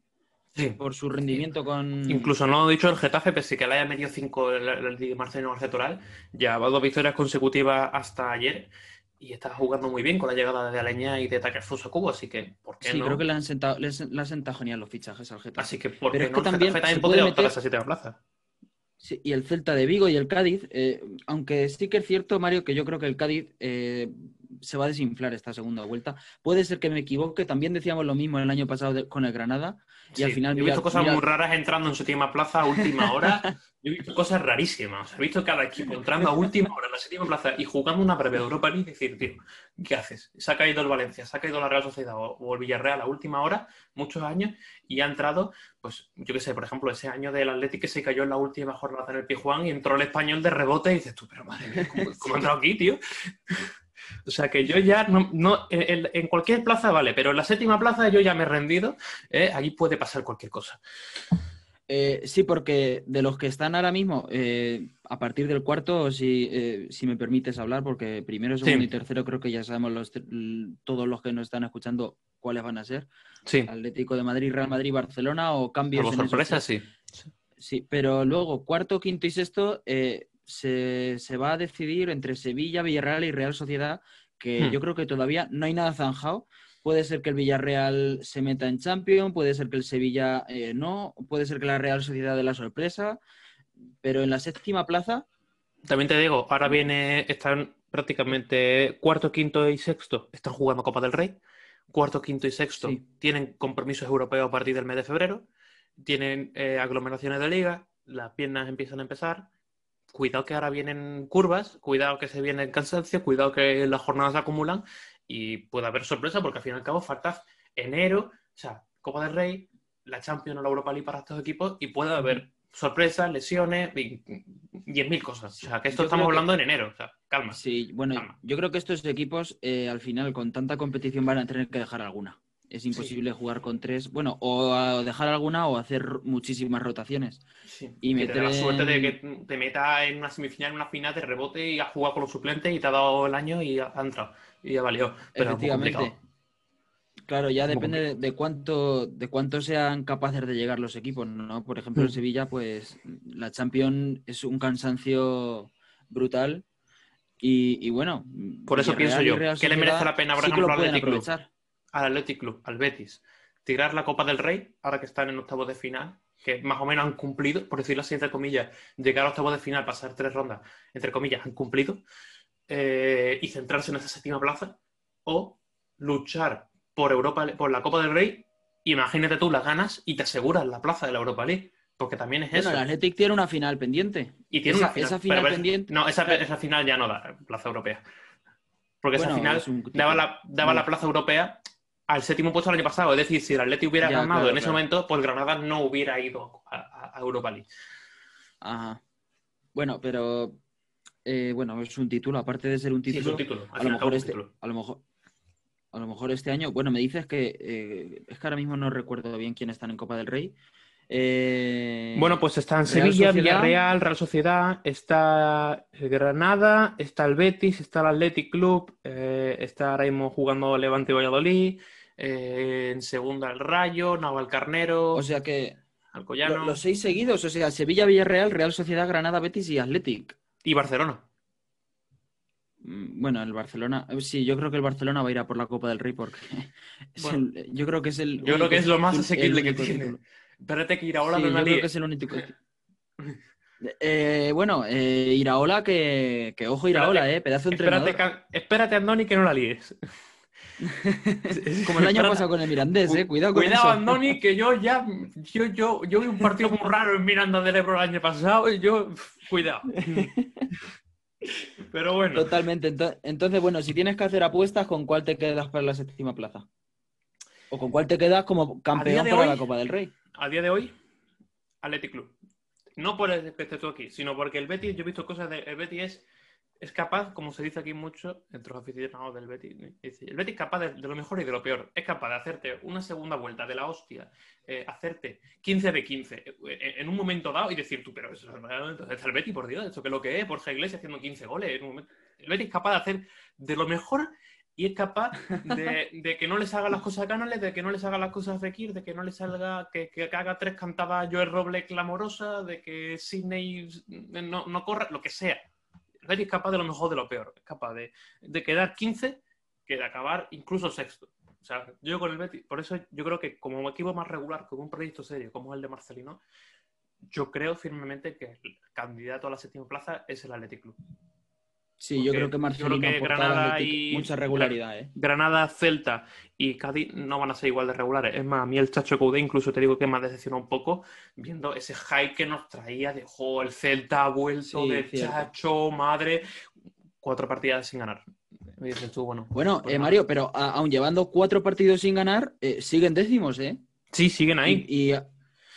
Sí.
Por su rendimiento con...
Incluso no he dicho el Getafe, pese que le haya metido 5 el, el, el Marcelino Arcetoral, ya va dos victorias consecutivas hasta ayer y está jugando muy bien con la llegada de Aleña y de Takefusa Cubo, así que ¿por qué
Sí,
no?
creo que le han sentado, le, le han sentado genial los fichajes al Getafe.
Así que ¿por
Pero
qué
es
no?
que
El
también
Getafe
se
también podría optar a
meter-
esa séptima plaza.
Sí, y el Celta de Vigo y el Cádiz, eh, aunque sí que es cierto, Mario, que yo creo que el Cádiz eh, se va a desinflar esta segunda vuelta. Puede ser que me equivoque, también decíamos lo mismo el año pasado de- con el Granada, y
Sí,
al final...
yo he
mira-
visto cosas
mira-
muy raras entrando en séptima plaza a última hora. Yo he visto cosas rarísimas. O sea, he visto cada equipo entrando a última hora en la séptima plaza y jugando una breve Europa League y decir, tío, ¿qué haces? Se ha caído el Valencia, se ha caído la Real Sociedad o, o el Villarreal a última hora, muchos años, y ha entrado, pues, yo qué sé, por ejemplo, ese año del Atlético que se cayó en la última jornada en el Pijuán y entró el español de rebote y dices tú, pero madre mía, ¿cómo, cómo ha entrado aquí, tío? O sea que yo ya no, no en, en cualquier plaza vale, pero en la séptima plaza yo ya me he rendido. ¿eh? Ahí puede pasar cualquier cosa.
Eh, sí, porque de los que están ahora mismo, eh, a partir del cuarto, si, eh, si me permites hablar, porque primero, segundo
Sí.
y tercero creo que ya sabemos los, todos los que nos están escuchando cuáles van a ser.
Sí.
Atlético de Madrid, Real Madrid, Barcelona o cambios esos
sorpresa, sí.
Sí, pero luego cuarto, quinto y sexto eh, se, se va a decidir entre Sevilla, Villarreal y Real Sociedad, que
Hmm.
yo creo que todavía no hay nada zanjado. Puede ser que el Villarreal se meta en Champions, puede ser que el Sevilla eh, no, puede ser que la Real Sociedad dé la sorpresa, pero en la séptima plaza,
También te digo, ahora viene, están prácticamente cuarto, quinto y sexto, están jugando Copa del Rey. Cuarto, quinto y sexto
Sí.
tienen compromisos europeos a partir del mes de febrero. Tienen eh, aglomeraciones de liga, las piernas empiezan a empezar. Cuidado que ahora vienen curvas, cuidado que se viene el cansancio, cuidado que las jornadas se acumulan y puede haber sorpresa porque al fin y al cabo falta enero, o sea, Copa del Rey, la Champions o la Europa League para estos equipos y puede haber sorpresas, lesiones y 10.000 cosas. O sea, que esto
Yo
estamos
que-
hablando en enero, o sea, calma.
sí, bueno,
Calma.
yo creo que estos equipos eh, al final con tanta competición van a tener que dejar alguna. Es imposible jugar con tres, bueno, o dejar alguna o hacer muchísimas rotaciones.
Sí,
Y
que te da la
meter
suerte de
en-
que te meta en una semifinal, en una final de rebote y has jugado con los suplentes y te ha dado el año y ha entrado. Y ya valió. Pero
Efectivamente.
complicado.
Claro, ya depende de, de cuánto de cuánto sean capaces de llegar los equipos, ¿no? Por ejemplo,
Mm.
el Sevilla, pues la Champions es un cansancio brutal y, y bueno,
Por eso
Villarreal
pienso yo,
Real
¿qué le merece la pena, por
sí que
ejemplo,
lo
al Club?
aprovechar.
Al Athletic Club, al Betis, tirar la Copa del Rey, ahora que están en octavos de final, que más o menos han cumplido, por decirlo así, entre comillas, llegar a octavos de final, pasar tres rondas, entre comillas, han cumplido, eh, y centrarse en esa séptima plaza, o luchar por Europa, por la Copa del Rey, imagínate tú las ganas y te aseguras la plaza de la Europa League, porque también es
Bueno,
eso.
el Athletic tiene una final pendiente.
Y tiene
esa-
una final.
esa final
pero ves-
pendiente-
No, esa, esa final ya no da plaza europea. Porque esa final
es un-
daba, la, daba la plaza europea al séptimo puesto el año pasado. Es decir, si el Atleti hubiera
Ya,
ganado
claro,
en ese
claro.
momento, pues Granada no hubiera ido a, Europa League.
Ajá. Bueno, pero eh, bueno, es un título, aparte de ser un
Sí, es
título,
un título.
A lo mejor
es un
este,
título.
a lo mejor, a lo mejor este año, bueno, me dices que eh, es que ahora mismo no recuerdo bien quién están en Copa del Rey. Eh,
Bueno, pues están Sevilla,
Sociedad.
Villarreal, Real Sociedad, está Granada, está el Betis, está el Athletic Club, está ahora mismo jugando Levante y Valladolid, eh, en segunda el Rayo, Navalcarnero,
O sea que
Alcoyano
lo- los seis seguidos, o sea, Sevilla, Villarreal, Real Sociedad, Granada, Betis y Athletic.
y Barcelona.
Mm, Bueno, el Barcelona, eh, sí, yo creo que el Barcelona va a ir a por la Copa del Rey porque es
Bueno.
el- yo creo que es el
Yo creo que es lo más asequible que tiene.
título.
Espérate que ir ahora
Sí,
no
yo creo que es el único. Eh, bueno, eh, Iraola, que, que ojo Iraola,
Espérate,
eh, pedazo de
Espérate,
entrenador.
Ca- espérate, Andoni, que no la líes.
Como el año pasado con el Mirandés, eh, cuidado con
Cuidado,
eso.
Andoni, que yo ya. Yo, yo, yo vi un partido muy raro en Miranda del Ebro el año pasado y yo. Cuidado. Pero bueno,
Totalmente. Ento- Entonces, bueno, si tienes que hacer apuestas, ¿con cuál te quedas para la séptima plaza? ¿O con cuál te quedas como campeón
de
para
hoy-
la Copa del Rey?
a día de hoy, Athletic Club. No por el que estés tú aquí, sino porque el Betis, yo he visto cosas de. El Betis es, es capaz, como se dice aquí mucho, entre los aficionados del Betis, el Betis es capaz de, lo mejor y de lo peor. Es capaz de hacerte una segunda vuelta de la hostia, eh, hacerte 15 de 15 eh, en, en un momento dado y decir tú, pero eso entonces el Betis, por Dios, esto que es lo que es, Borja Iglesias haciendo 15 goles. El Betis es capaz de hacer de lo mejor y es capaz de, de que no les haga las cosas a Canales, de que no les haga las cosas a Fekir, de que no les salga, que, que haga tres cantadas Joel Roble clamorosa, de que Sidney no, no corra, lo que sea. Betis es capaz de lo mejor de lo peor, es capaz de, de quedar 15 que de acabar incluso sexto. O sea, yo con el Betis, por eso yo creo que como equipo más regular, con un proyecto serio como el de Marcelino, yo creo firmemente que el candidato a la séptima plaza es el Athletic Club.
Sí, yo creo que
yo
Marcelino
creo que Granada y-
mucha regularidad, ¿eh?
Granada, Celta y Cádiz no van a ser igual de regulares. Es más, a mí el Chacho Coudet incluso te digo que me ha decepcionado un poco viendo ese hype que nos traía de, jo, el Celta ha vuelto
Sí,
de
cierto.
Chacho, madre, cuatro partidas sin ganar. Me dices tú, bueno.
Bueno,
pues
eh. Mario, pero a- aun llevando cuatro partidos sin ganar, eh, siguen décimos, ¿eh?
Sí, siguen ahí.
Y, y-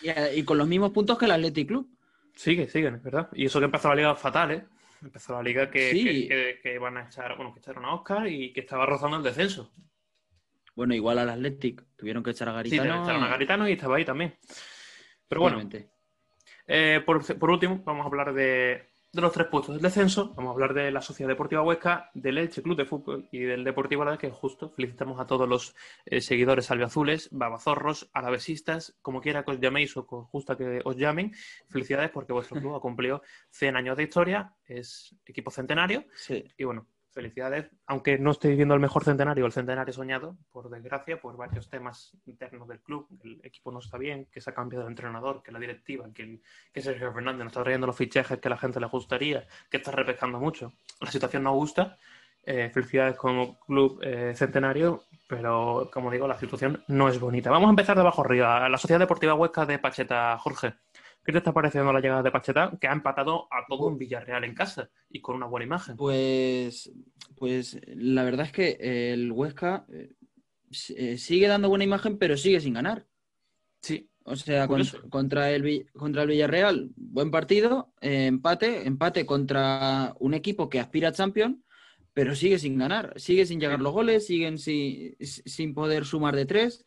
y- y con los mismos puntos que el Athletic Club.
Sigue, siguen, es verdad. Y eso que empezó la liga fatal, ¿eh? Empezó la liga que,
Sí.
que, que- que van a echar, bueno, que echaron a Oscar y que estaba rozando el descenso.
Bueno, igual al Athletic. Tuvieron que echar a
Sí,
Garitano.
echaron a Garitano y estaba ahí también. Pero bueno. Eh, por, por último, vamos a hablar de, de los tres puestos del descenso. Vamos a hablar de la Sociedad Deportiva Huesca, del Elche Club de Fútbol y del Deportivo Alavés, que justo felicitamos a todos los eh, seguidores albiazules, babazorros, alavesistas, como quiera que os llaméis o que os gusta que os llamen. Felicidades porque vuestro club ha cumplido 100 años de historia, es equipo centenario
Sí.
y bueno, felicidades. Aunque no estéis viendo el mejor centenario, el centenario soñado, por desgracia, por varios temas internos del club, el equipo no está bien, que se ha cambiado de entrenador, que la directiva, que, el- que Sergio Fernández no está trayendo los fichajes que la gente le gustaría, que está repescando mucho. La situación no gusta. Eh, felicidades como club eh, centenario, pero como digo, la situación no es bonita. Vamos a empezar de abajo arriba. La Sociedad Deportiva Huesca de Pacheta, Jorge. ¿Qué te está pareciendo la llegada de Pacheta? Que ha empatado a todo un Villarreal en casa y con una buena imagen.
Pues, pues la verdad es que el Huesca eh, eh, sigue dando buena imagen, pero sigue sin ganar.
Sí,
O sea, con- contra, el, Vi- contra el Villarreal, buen partido, eh, empate, empate contra un equipo que aspira a Champions, pero sigue sin ganar, sigue sin llegar los goles, siguen si- sin poder sumar de tres.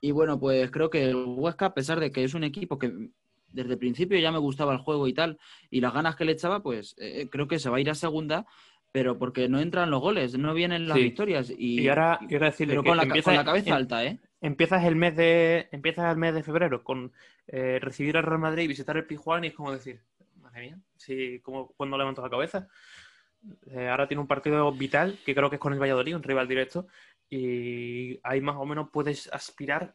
Y bueno, pues creo que el Huesca, a pesar de que es un equipo que desde el principio ya me gustaba el juego y tal, y las ganas que le echaba, pues eh, creo que se va a ir a segunda, pero porque no entran los goles, no vienen las
Sí.
victorias. Y,
Y ahora quiero decirle
pero
que
con la, ca-
empieza-
con la cabeza alta, ¿eh?
empiezas el mes de empiezas el mes de febrero con eh, recibir al Real Madrid y visitar el Pijuán y es como decir, madre mía, sí, como cuando levanto la cabeza. Eh, ahora tiene un partido vital que creo que es con el Valladolid, un rival directo y ahí más o menos puedes aspirar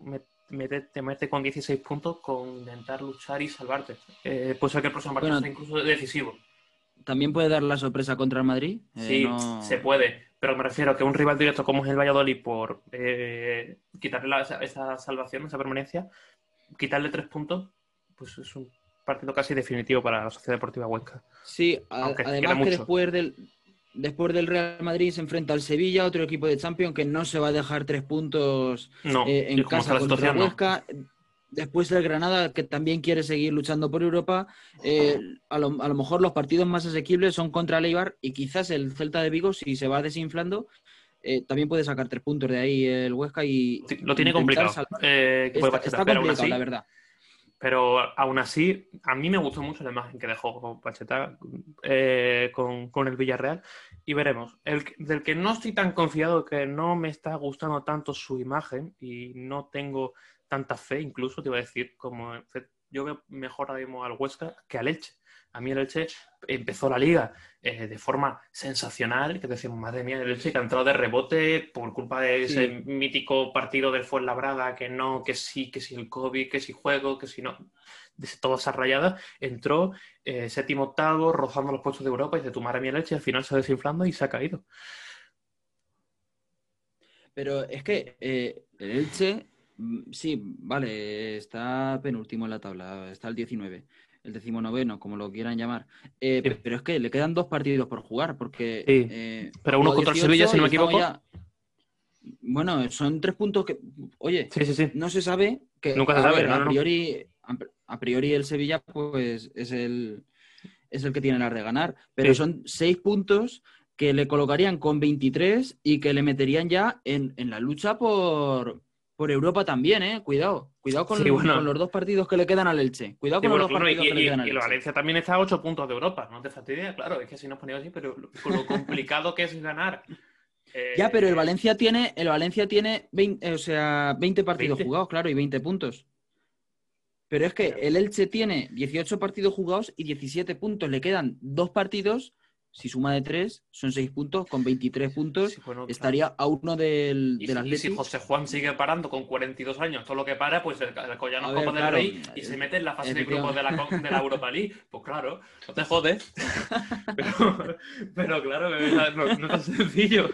me- meterte, meterte con 16 puntos con intentar luchar y salvarte. Eh, puede ser que el próximo partido
Bueno,
sea incluso decisivo.
También puede dar la sorpresa contra el Madrid. eh,
Sí,
no-
se puede, pero me refiero a que un rival directo como es el Valladolid, por eh, quitarle la- esa, esa salvación, esa permanencia, quitarle tres puntos, pues es un partido casi definitivo para la Sociedad Deportiva Huesca.
Sí, a- además que después del, después del Real Madrid se enfrenta al Sevilla, otro equipo de Champions que no se va a dejar tres puntos
No,
eh, en casa contra
situación, no.
Huesca. Después del Granada, que también quiere seguir luchando por Europa. Eh, a, lo, a lo mejor los partidos más asequibles son contra el Eibar y quizás el Celta de Vigo, si se va desinflando, eh, también puede sacar tres puntos de ahí el Huesca y
Sí, Lo tiene complicado. eh,
Está, está complicado,
así,
la verdad.
Pero aún así, a mí me gustó mucho la imagen que dejó Pacheta eh, con, con, el Villarreal. Y veremos. El, del que no estoy tan confiado, que no me está gustando tanto su imagen y no tengo tanta fe, incluso te iba a decir, como yo veo mejor ahora mismo al Huesca que al Elche. A mí el Elche empezó la liga eh, de forma sensacional, que decimos, madre mía, el Elche que ha entrado de rebote por culpa de ese mítico partido del Fuenlabrada, que no, que sí, que sí el COVID, que sí juego, que si no, de toda esa rayada, entró eh, séptimo octavo, rozando los puestos de Europa y de tu madre mía el Elche, al final se ha desinflando y se ha caído.
Pero es que eh, el Elche, mm, sí, vale, está penúltimo en la tabla, está el 19 el decimonoveno, como lo quieran llamar. Eh, pero es que le quedan dos partidos por jugar, porque.
Eh, pero uno contra el Sevilla, si no me equivoco.
Bueno, son tres puntos que. Oye, no se sabe que.
Nunca se sabe,
a, priori, a priori el Sevilla, pues es el, es el que tiene las de ganar. Pero son seis puntos que le colocarían con 23 y que le meterían ya en, en la lucha por, por Europa también, ¿eh? Cuidado. Cuidado con, los dos partidos que le quedan al Elche. Cuidado con los dos partidos que le quedan al Elche.
Y Valencia también está a ocho puntos de Europa. No te fastidies, claro. Es que si nos ponemos así, pero con lo complicado que es ganar.
Eh, ya, pero el Valencia tiene, el Valencia tiene 20, o sea, 20 partidos jugados, claro, y 20 puntos. Pero es que el Elche tiene 18 partidos jugados y 17 puntos. Le quedan dos partidos si suma de tres, son seis puntos, con 23 puntos estaría a uno del,
y,
y
si José Juan sigue parando con 42 años, todo lo que para, pues el, el Collano Copa del Rey y se mete en la fase de grupos de la, de la Europa League. Pues claro, no te jodes. pero, pero, claro, no, no es tan sencillo.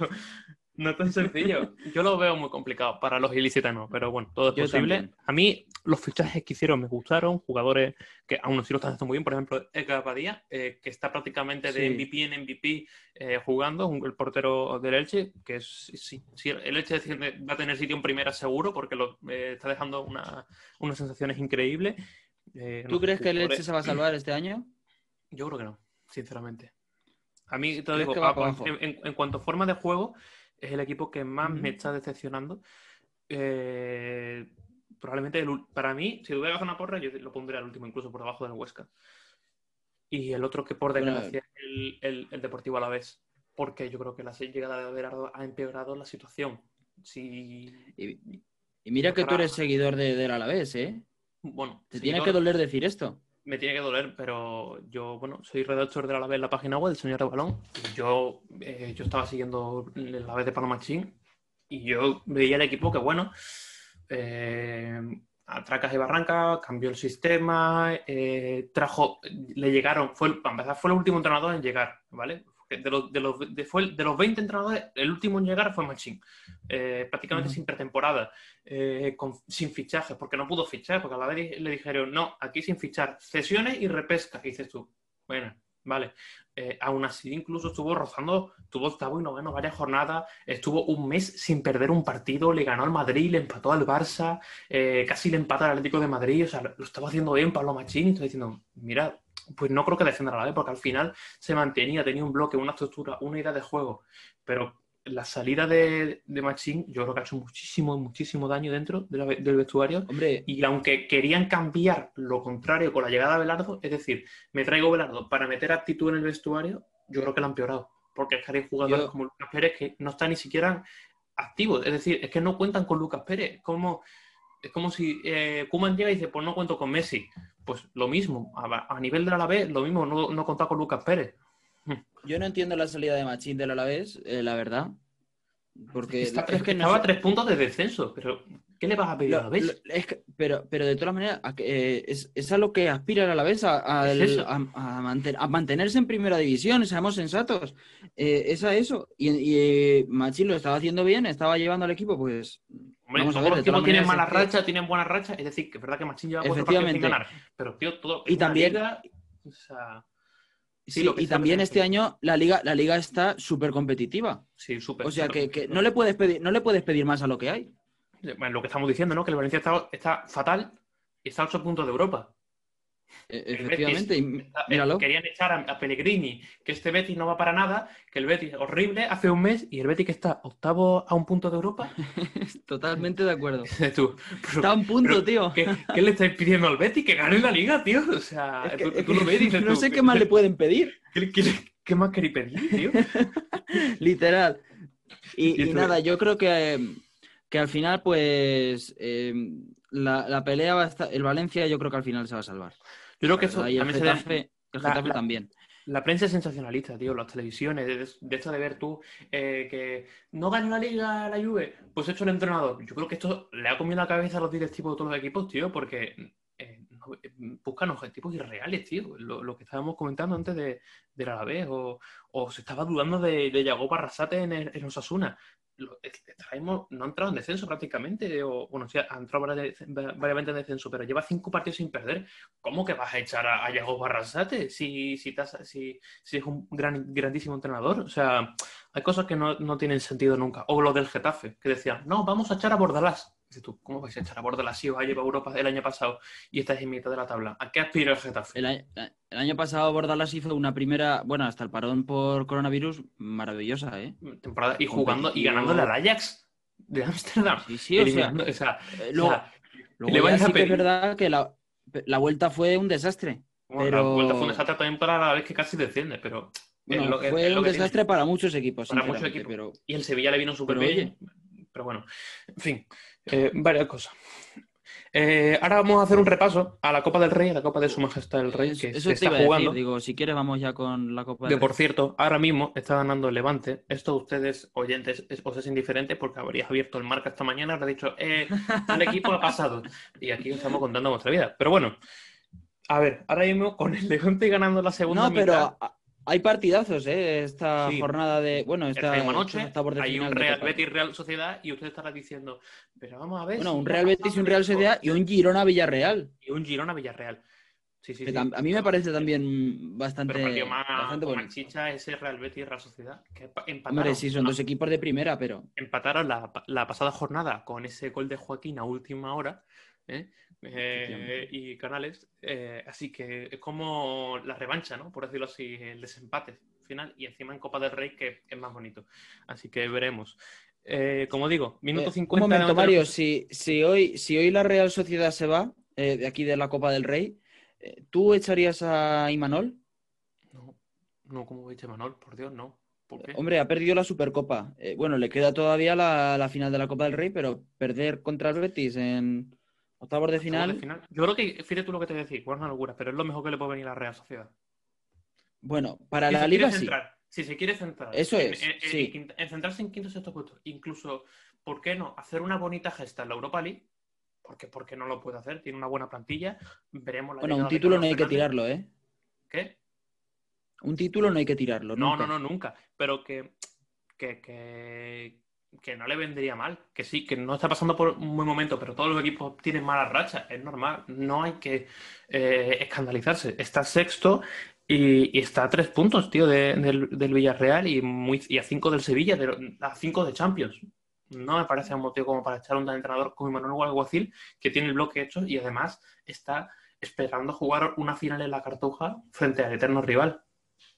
No es tan sencillo. Yo lo veo muy complicado para los ilicitanos, pero bueno, todo es posible. A mí los fichajes que hicieron me gustaron, jugadores que aún así lo están haciendo muy bien, por ejemplo, Edgar Badía, eh, que está prácticamente de MVP en MVP eh, jugando, el portero del Elche, que es, sí, el Elche va a tener sitio en primera seguro porque lo, eh, está dejando una, unas sensaciones increíbles.
¿Tú crees que el Elche se va a salvar este año?
Yo creo que no, sinceramente. A mí, te digo, en cuanto a forma de juego, es el equipo que más me está decepcionando. Eh, probablemente para mí, si tuviera que una porra, yo lo pondría al último, incluso por debajo del Huesca. Y el otro que por desgracia es el, el, Deportivo a la vez, porque yo creo que la llegada de Abelardo ha empeorado la situación. Si...
Y, mira que tú eres seguidor de, del Alavés, ¿eh?
Bueno,
te tiene que doler decir esto
me tiene que doler, pero yo, bueno, soy redactor de la vez en la página web del Señor de Balón. yo, eh, yo estaba siguiendo la vez de Palomachín y yo veía el equipo que, bueno, eh, atracas y barranca, cambió el sistema, eh, trajo, le llegaron, fue, para empezar, fue el último entrenador en llegar, ¿vale? De los, de, los, de, fue de los 20 entrenadores, el último en llegar fue Machín. Eh, prácticamente sin pretemporada, eh, sin fichajes, porque no pudo fichar, porque a la vez le dijeron, no, aquí sin fichar, cesiones y repesca. Y dices tú, bueno, vale. Eh, aún así, incluso estuvo rozando, tuvo octavo y noveno varias jornadas, estuvo un mes sin perder un partido, le ganó al Madrid, le empató al Barça, casi le empata al Atlético de Madrid, o sea, lo estaba haciendo bien Pablo Machín, y estoy diciendo, mira, pues no creo que defendiera la vez, porque al final se mantenía, tenía un bloque, una estructura, una idea de juego, pero la salida de, de Machín yo creo que ha hecho muchísimo, muchísimo daño dentro del vestuario.
Hombre.
Y aunque querían cambiar lo contrario con la llegada de Velardo, es decir, me traigo Velardo para meter actitud en el vestuario, yo creo que lo han empeorado. Porque es que hay jugadores como Lucas Pérez que no están ni siquiera activos. Es decir, es que no cuentan con Lucas Pérez. Como es como si eh, Kuman llega y dice, pues no cuento con Messi. Pues lo mismo, a, nivel del Alavés, lo mismo, no, no con Lucas Pérez.
Yo no entiendo la salida de Machín del Alavés, eh, la verdad. Porque
es que estaba a tres puntos de descenso, pero ¿qué le vas a pedir a la vez?
pero, pero de todas maneras, eh, es, a lo que aspira a la vez, a, a, mantenerse en primera división, seamos sensatos. Eh, es a eso. Y, y Machín lo estaba haciendo bien, estaba llevando al equipo, pues
Hombre, Vamos ver, los tienen mala racha, tienen buena racha, es decir, que es verdad que Machín lleva cuatro partidos sin ganar, pero tío, todo
y también sí, y también este año la liga, la liga está súper competitiva.
Sí, súper.
O sea que, no le puedes pedir, no le puedes pedir más a lo que hay.
Bueno, lo que estamos diciendo, ¿no? Que el Valencia está, está fatal y está a ocho puntos de Europa.
E-
El
Efectivamente, y
Betis, eh,
míralo.
Querían echar a, a Pellegrini, que este Betis no va para nada, que el Betis es horrible hace un mes y el Betis que está octavo a un punto de Europa.
Totalmente de acuerdo.
Dices tú, pero-
Está a un punto,
pero,
tío.
¿qué, qué le estáis pidiendo al Betis? Que gane la liga, tío. O sea,
Es que-
tú,
es
tú
que
lo ves y dices
no sé qué más le pueden pedir,
¿Qué, qué- qué más queréis pedir, tío?
literal.
Y
Y, y
esto-
nada, yo creo que, que al final, pues, eh, la, la pelea va a estar... El Valencia yo creo que al final se va a salvar.
Yo creo que eso
el
también se debe-
el
la-
Getafe
la-
también.
La prensa es sensacionalista, tío, las televisiones, de, de esto de ver tú eh, que no gana la liga la Juve, pues hecho el entrenador. Yo creo que esto le ha comido la cabeza a los directivos de todos los equipos, tío, porque eh, eh, buscan objetivos irreales, tío. Lo, lo que estábamos comentando antes de, del Alavés, o, o se estaba dudando de, de Yago Barrasate en, el- en Osasuna. Traemos- no ha entrado en descenso prácticamente, o bueno, sí, ha entrado veces en descenso, pero lleva cinco partidos sin perder. ¿Cómo que vas a echar a, a Yago Barrasate si, si, si, si es un gran, grandísimo entrenador? O sea, hay cosas que no, no tienen sentido nunca. O lo del Getafe, que decían, no, vamos a echar a Bordalás. Dices tú, ¿cómo vais a echar a Bordalás si os ha llevado a Europa el año pasado y estáis en mitad de la tabla? ¿A qué aspira el Getafe?
El, año- el año pasado Bordalás hizo una primera, bueno, hasta el parón por coronavirus, maravillosa, ¿eh?
Temporada, y jugando y ganándole al Ajax de Ámsterdam.
Sí, sí, o sea,
o sea,
eh,
o sea,
luego
le vais a
sí que es verdad que la, la vuelta fue un desastre.
bueno,
pero-
la vuelta fue un desastre también para la vez que casi desciende, pero
Bueno,
es lo que-
fue
lo
un
que tiene.
desastre para muchos equipos,
Para muchos equipos.
pero
Y el Sevilla le vino súper bien. Pero bueno, en fin, eh, varias cosas. Eh, ahora vamos a hacer un repaso a la Copa del Rey, a la Copa de Su Majestad el Rey,
eso,
que
eso
se
te
está
iba a decir,
jugando.
digo, si quieres vamos ya con la Copa
Que
del
por
Rey.
cierto, ahora mismo está ganando el Levante. Esto ustedes, oyentes, es- os es indiferente porque habrías abierto el marca esta mañana y habrías dicho, eh, el equipo ha pasado. Y aquí os estamos contando vuestra vida. Pero bueno, a ver, ahora mismo con el Levante ganando la segunda
No, pero
mitad,
a- hay partidazos, ¿eh? Esta
Sí.
jornada de... Bueno, esta,
esta noche
esta
hay un Real. Betis Real Sociedad y usted estará diciendo, pero vamos a ver.
Bueno, un Real Betis y un Real
esto".
Sociedad y un Girona Villarreal.
y un Girona Villarreal. Sí, sí, sí.
a mí me parece también bastante,
Pero más,
bastante bueno.
más chicha ese Real Betis Real Sociedad. Que
Hombre, sí, son dos equipos de primera, pero...
empataron la, la pasada jornada con ese gol de Joaquín a última hora. ¿eh? Eh,
Efectivamente.
y Canales. eh, así que es como la revancha, ¿no? Por decirlo así, el desempate final. Y encima en Copa del Rey, que es más bonito. Así que veremos. Eh, como digo, minuto
Eh,
50.
Un momento, Mario, si, si, hoy, si hoy la Real Sociedad se va eh, de aquí de la Copa del Rey, eh, ¿tú echarías a Imanol?
No, no, como dice Manol, por Dios, no.
Hombre, ha perdido la Supercopa. Eh, bueno, le queda todavía la, la final de la Copa del Rey, pero perder contra el Betis en octavos de final,
de final. Yo creo que, fíjate tú lo que te voy a decir, es una locura, pero es lo mejor que le puede venir a la Real Sociedad.
bueno, para
Si
la liga sí.
si se quiere centrar
Eso
en,
es,
en- en-
sí.
en en centrarse en quinto sexto puesto, incluso, ¿por qué no? Hacer una bonita gesta en la Europa League, porque ¿por qué no lo puede hacer? Tiene una buena plantilla, veremos la
Bueno, un título no hay que tirarlo, ¿eh?
¿Qué?
Un título no hay que tirarlo,
No,
nunca.
no, no, nunca. Pero que, que, que, que no le vendría mal. Que sí, que no está pasando por un buen momento, pero todos los equipos tienen malas rachas. Es normal. No hay que eh, escandalizarse. Está sexto y, está a tres puntos, tío, de- del, Villarreal y, muy, y a cinco del Sevilla, de- a cinco de Champions. No me parece un motivo como para echar un entrenador como Manuel Alguacil, que tiene el bloque hecho y además está esperando jugar una final en la Cartuja frente al eterno rival.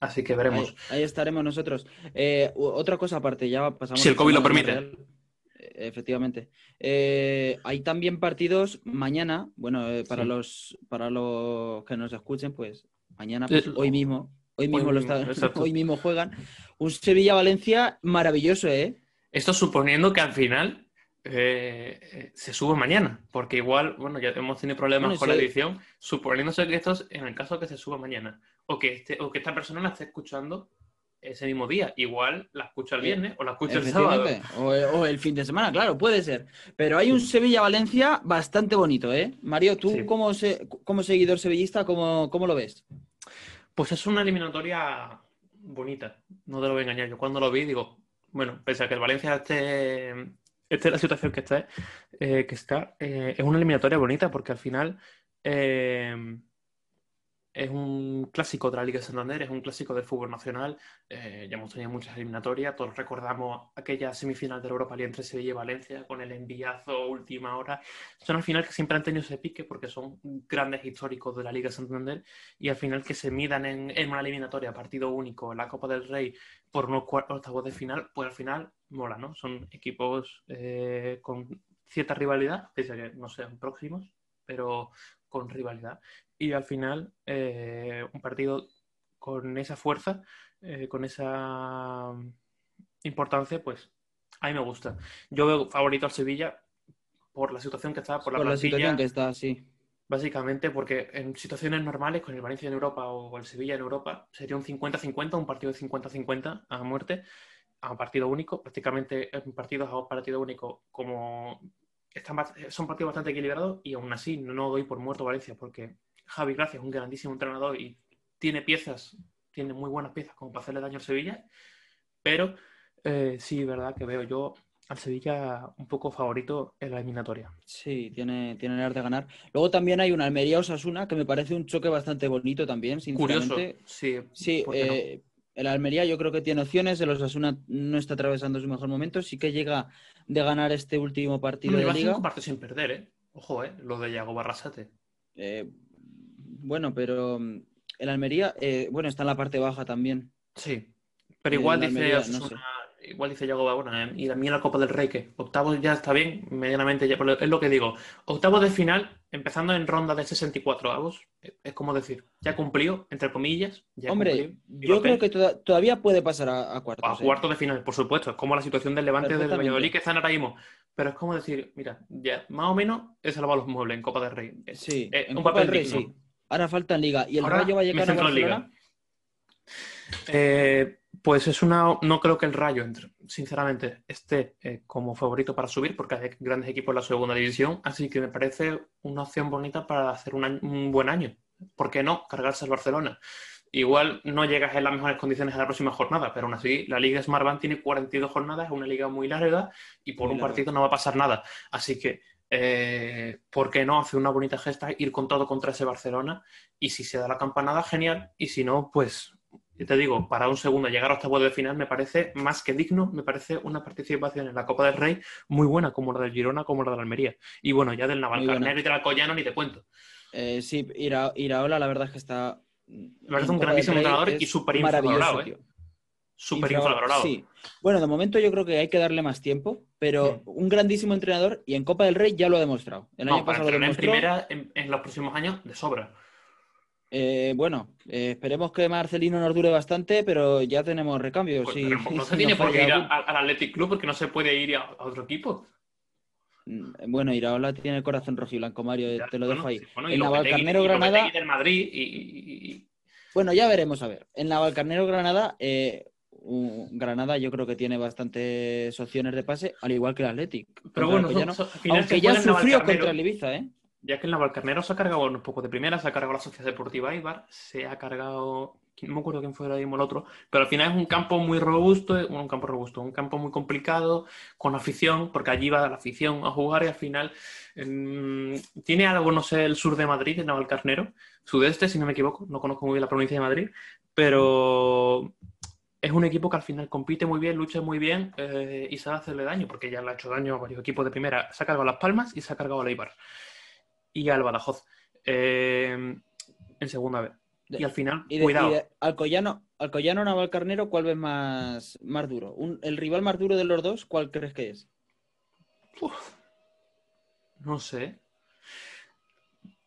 Así que veremos.
Ahí, ahí estaremos nosotros. Eh, otra cosa aparte, ya pasamos.
Si el COVID lo permite.
Eh, Efectivamente. Eh, hay también partidos mañana, bueno, eh, para
Sí.
los para los que nos escuchen, pues mañana, pues, hoy mismo, hoy mismo, lo
mismo,
está-
exacto.
hoy mismo juegan. Un Sevilla-Valencia maravilloso, ¿eh?
Esto suponiendo que al final eh, eh, se sube mañana, porque igual, bueno, ya hemos tenido problemas
Bueno,
con
sí.
la edición, suponiéndose que esto es en el caso que se suba mañana, o que, este, o que esta persona la esté escuchando ese mismo día, igual la escucha el viernes o la escucha el sábado.
O, o el fin de semana, claro, puede ser. Pero hay un Sevilla-Valencia bastante bonito, ¿eh? Mario, tú
Sí.
como, se- como seguidor sevillista, ¿cómo, cómo lo ves?
Pues es una eliminatoria bonita, no te lo voy a engañar. Yo cuando lo vi digo, bueno, pese a que el Valencia esté, esté en la situación que está, eh, que está eh, es una eliminatoria bonita porque al final eh, es un clásico de la Liga de Santander, es un clásico del fútbol nacional. Eh, ya hemos tenido muchas eliminatorias. Todos recordamos aquella semifinal de la Europa League entre Sevilla y Valencia con el enviazo última hora. Son al final que siempre han tenido ese pique porque son grandes históricos de la Liga de Santander y al final que se midan en, en una eliminatoria, partido único, en la Copa del Rey por unos octavos de final, pues al final mola, ¿no? Son equipos eh, con cierta rivalidad, pese a que no sean próximos, pero con rivalidad y al final eh, un partido con esa fuerza, eh, con esa importancia, pues a mí me gusta. Yo veo favorito al Sevilla por la situación que está, por la,
Por la situación que está, sí.
Básicamente porque en situaciones normales, con el Valencia en Europa o el Sevilla en Europa, sería un 50-50, un partido de 50-50 a muerte, a un partido único. Prácticamente en partidos a un partido único, como están, son partidos bastante equilibrados y aún así no doy por muerto Valencia porque Javi Gracia es un grandísimo entrenador y tiene piezas, tiene muy buenas piezas como para hacerle daño al Sevilla, pero eh, sí, verdad que veo yo al Sevilla un poco favorito en la eliminatoria.
Sí, tiene, tiene el arte de ganar. Luego también hay una Almería Osasuna que me parece un choque bastante bonito también, sinceramente.
Curioso, sí.
Sí,
¿por qué no?
El Almería yo creo que tiene opciones, el Osasuna no está atravesando su mejor momento, sí que llega de ganar este último partido
Hombre,
de
lleva
liga.
cinco partidos sin perder, ¿eh? Ojo, ¿eh? Lo de Yago Barrasate.
Eh, bueno, pero mm, el Almería, eh, bueno, está en la parte baja también.
Sí. Pero igual dice
Almería, no
Osasuna- igual dice Yago Barrasate, ¿eh? y en la Copa del Rey que octavos ya está bien, medianamente ya, pero es lo que digo. Octavos de final, empezando en ronda de 64 avos, es como decir, ya cumplió, entre comillas, ya
Hombre,
cumplió,
yo creo que toda- todavía puede pasar a, a cuartos.
A
¿eh?
cuartos de final, por supuesto. Es como la situación del Levante del. Valladolid que están ahora mismo. Pero es como decir, mira, ya más o menos he salvado los muebles en Copa del Rey.
Sí,
eh,
en
un
Copa
papel
del Rey
digno.
sí. Ahora falta en Liga. ¿Y el
Ahora
Rayo va a llegar a
en Liga. Eh, pues es una. No creo que el Rayo, entre- sinceramente, esté eh, como favorito para subir, porque hay grandes equipos en la segunda división. Así que me parece una opción bonita para hacer un, año- un buen año. ¿Por qué no? Cargarse al Barcelona. Igual no llegas en las mejores condiciones a la próxima jornada, pero aún así la Liga Smartbank tiene 42 jornadas, es una liga muy larga y por
Muy
un
larga.
partido no va a pasar nada. Así que, eh, ¿por qué no hacer una bonita gesta, ir con todo contra ese Barcelona? Y si se da la campanada, genial. Y si no, pues, yo te digo, para un segundo llegar a octavos de final me parece más que digno, me parece una participación en la Copa del Rey muy buena, como la del Girona, como la de la Almería. Y bueno, ya del. Navalcarnero y del Alcoyano ni te cuento.
Eh, sí, Ira- Iraola la verdad es que está...
Me parece un grandísimo entrenador y súper infravalorado, ¿eh? Súper infravalorado.
Sí. Bueno, de momento yo creo que hay que darle más tiempo, pero un grandísimo entrenador y en Copa del Rey ya lo ha demostrado. El
No,
año
para
pasado lo
entrenar en
demostró.
primera en, en los próximos años, de sobra.
Eh, bueno, eh, esperemos que Marcelino nos dure bastante, pero ya tenemos recambios.
Pues,
sí,
no se tiene por qué ir a-
algún.
a- al Athletic Club porque no se puede ir a, a otro equipo.
Mm, Bueno, Iraola tiene el corazón rojiblanco, Mario,
Ya,
te lo
bueno,
dejo ahí.
bueno, y
en Navalcarnero
y
Granada,
Lopetegui del Madrid y, y- y-
bueno, ya veremos, a ver. En Navalcarnero Granada, eh, un- Granada yo creo que tiene bastantes opciones de pase, al igual que el Athletic.
Pero bueno, final
aunque ya sufrió contra el Ibiza, ¿eh?
Ya que el Navalcarnero se ha cargado un poco de primera, se ha cargado la Sociedad Deportiva Ibar, se ha cargado. No me acuerdo quién fue ahora mismo el otro, pero al final es un campo muy robusto, un campo robusto, un campo muy complicado, con afición, porque allí va la afición a jugar y al final mm, tiene algo, no sé, el sur de Madrid, el Navalcarnero, sudeste, si no me equivoco, no conozco muy bien la provincia de Madrid, pero es un equipo que al final compite muy bien, lucha muy bien eh, y sabe hacerle daño, porque ya le ha hecho daño a varios equipos de primera. Se ha cargado Las Palmas y se ha cargado a Ibar y al Badajoz eh, en segunda vez. Y al final,
Y de,
cuidado.
y de Alcoyano, Alcoyano Navalcarnero, ¿cuál ves más, más duro? Un- ¿El rival más duro de los dos, cuál crees que es?
No sé.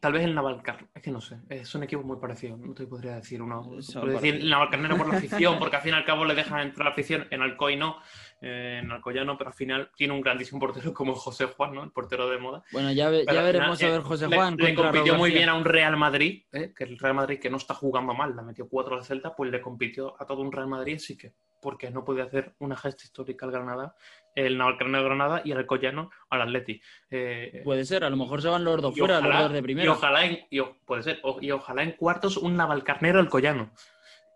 Tal vez el Navalcarnero. Es que no sé. Es un equipo muy parecido. No te podría decir uno.
Son
Podría decir
parecidos.
el Navalcarnero por la afición, porque al fin y al cabo le dejan entrar la afición. En Alcoy no. eh, en Alcoyano, pero al final tiene un grandísimo portero como José Juan, ¿no? El portero de moda.
Bueno, ya, ve- ya veremos
final,
a ver
eh,
José
le-
Juan
Le, compitió muy bien a un Real Madrid, ¿eh? que el Real Madrid que no está jugando mal, le metió cuatro al Celta, pues le compitió a todo un Real Madrid, así que porque no puede hacer una gesta histórica al Granada, el Navalcarnero Granada y el Alcoyano al Atleti. Eh,
Puede ser, a lo mejor se van los dos
y
fuera,
ojalá-
los dos de
Y
primera.
ojalá en, y o- puede ser, o- y ojalá en cuartos un Navalcarnero Alcoyano.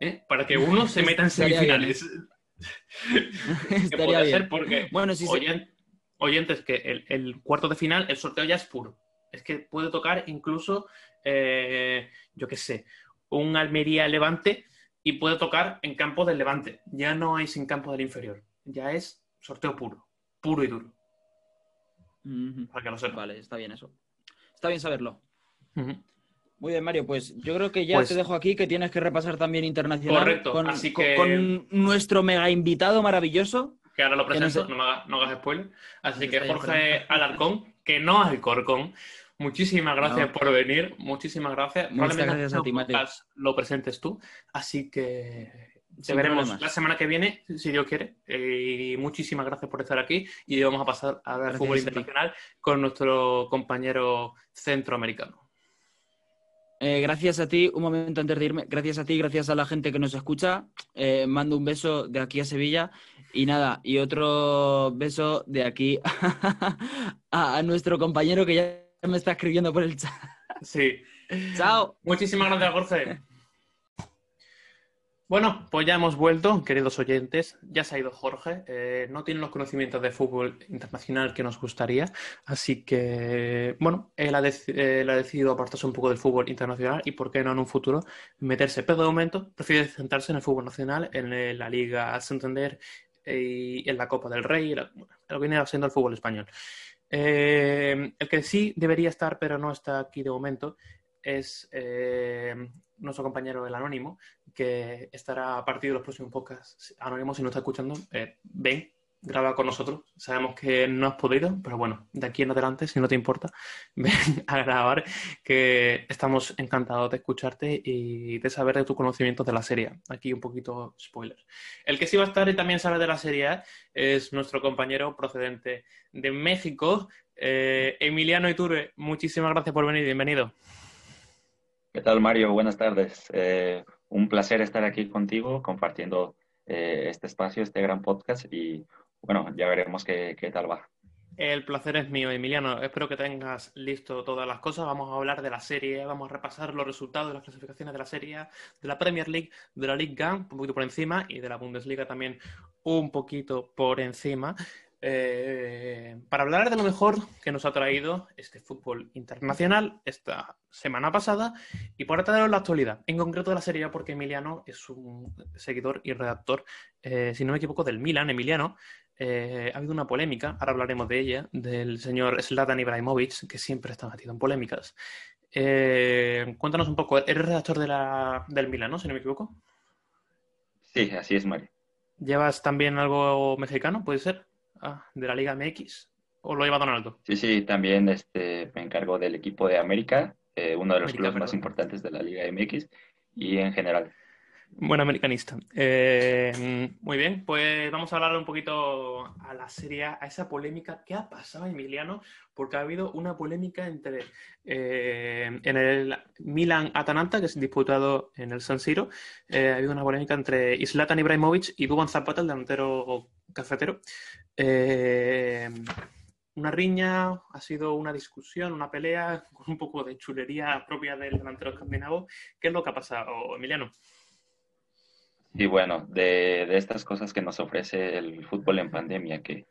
¿eh? Para que uno se meta en
Estaría bien,
semifinales. puede ser porque
Bueno, si se-
Oyen- oyentes, que el, el cuarto de final, el sorteo ya es puro. Es que puede tocar incluso, eh, yo qué sé, un Almería Levante y puede tocar en campo del Levante. Ya no hay sin campo del inferior. Ya es sorteo puro, puro y duro. Para que lo sepa.
Vale, está bien eso. Está bien saberlo. Muy bien, Mario, pues yo creo que ya
Pues-
te dejo aquí, que tienes que repasar también internacional
Correcto,
con,
así que-
con nuestro mega invitado maravilloso.
Que ahora lo
no
presento, no, hagas, no hagas spoiler. Así que Jorge. Alarcón, que no es el Corcón, muchísimas gracias
No.
por venir, muchísimas gracias.
Muchas
Probablemente
gracias a
el
ti,
podcast lo presentes tú, así que te
Sin
veremos
problemas.
la semana que viene, si Dios quiere. Eh, Y muchísimas gracias por estar aquí y vamos a pasar a ver fútbol internacional con nuestro compañero centroamericano.
Eh, gracias a ti, un momento antes de irme, gracias a ti, gracias a la gente que nos escucha. Eh, mando un beso de aquí a Sevilla y nada, y otro beso de aquí a, a nuestro compañero que ya me está escribiendo por el chat.
Sí.
Chao.
Muchísimas gracias, Jorge. Bueno, pues ya hemos vuelto, queridos oyentes. Ya se ha ido Jorge. eh, no tiene los conocimientos de fútbol internacional que nos gustaría. Así que, bueno, él ha, dec- él ha decidido apartarse un poco del fútbol internacional y, por qué no, en un futuro meterse. Pero de momento prefiere centrarse en el fútbol nacional, en la Liga Santander eh, y en la Copa del Rey, lo que viene siendo el fútbol español. Eh, el que sí debería estar, pero no está aquí de momento, es eh, nuestro compañero el Anónimo, que estará a partir de los próximos podcasts. Anónimo, si no está escuchando, eh, ven, graba con nosotros. Sabemos que no has podido, pero bueno, de aquí en adelante, si no te importa, ven a grabar, que estamos encantados de escucharte y de saber de tu conocimiento de la serie. Aquí un poquito spoiler. El que sí va a estar y también sabe de la serie es nuestro compañero procedente de México, eh, Emiliano Iturbe. Muchísimas gracias por venir, bienvenido.
¿Qué tal, Mario? Buenas tardes. Eh, un placer estar aquí contigo compartiendo eh, este espacio, este gran podcast y bueno, ya veremos qué, qué tal va.
El placer es mío, Emiliano. Espero que tengas listo todas las cosas. Vamos a hablar de la serie, vamos a repasar los resultados de las clasificaciones de la serie, de la Premier League, de la Liga, un poquito por encima, y de la Bundesliga también un poquito por encima. Eh, para hablar de lo mejor que nos ha traído este fútbol internacional esta semana pasada y para traeros la actualidad, en concreto de la serie, porque Emiliano es un seguidor y redactor, eh, si no me equivoco, del Milan, Emiliano. Eh, ha habido una polémica, ahora hablaremos de ella, del señor Zlatan Ibrahimovic, que siempre está metido en polémicas. Eh, cuéntanos un poco, eres redactor de la, del Milan, ¿no? Si no me equivoco.
Sí, así es, Mario.
¿Llevas también algo mexicano, puede ser? Ah, de la Liga MX. ¿O lo lleva Donaldo?
Sí, sí, también este, me encargo del equipo de América, eh, uno de los
América,
clubes más importantes de la Liga MX y en general.
Buen americanista. Eh, muy bien, pues vamos a hablar un poquito a la serie, a esa polémica. ¿Qué ha pasado, Emiliano? Porque ha habido una polémica entre eh, en el Milan-Atalanta, que es disputado en el San Siro. Eh, ha habido una polémica entre Zlatan Ibrahimovic y Duban Zapata, el delantero cafetero. Una riña, ha sido una discusión, una pelea con un poco de chulería propia del delantero escandinavo. ¿Qué es lo que ha pasado, Emiliano?
Y bueno, de, de estas cosas que nos ofrece el fútbol en pandemia, que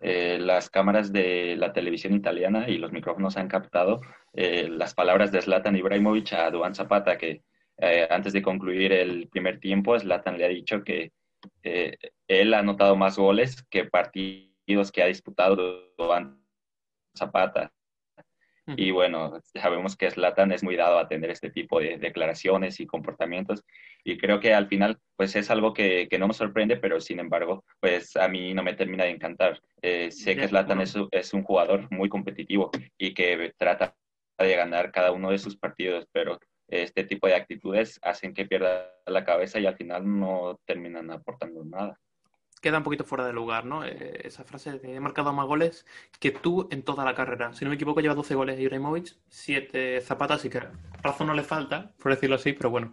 eh, las cámaras de la televisión italiana y los micrófonos han captado eh, las palabras de Zlatan Ibrahimovic a Duan Zapata, que eh, antes de concluir el primer tiempo, Zlatan le ha dicho que eh, él ha anotado más goles que partidos que ha disputado Duan Zapata. Y bueno, sabemos que Zlatan es muy dado a tener este tipo de declaraciones y comportamientos y creo que al final pues es algo que, que no me sorprende, pero sin embargo pues a mí no me termina de encantar. Eh, sé que
bueno.
es, es un jugador muy competitivo y que trata de ganar cada uno de sus partidos, pero este tipo de actitudes hacen que pierda la cabeza y al final no terminan aportando nada.
Queda un poquito fuera de lugar, ¿no? Eh, esa frase de he marcado más goles que tú en toda la carrera. Si no me equivoco, lleva 12 goles Ibrahimovic, 7 zapatas, así que razón no le falta, por decirlo así, pero bueno,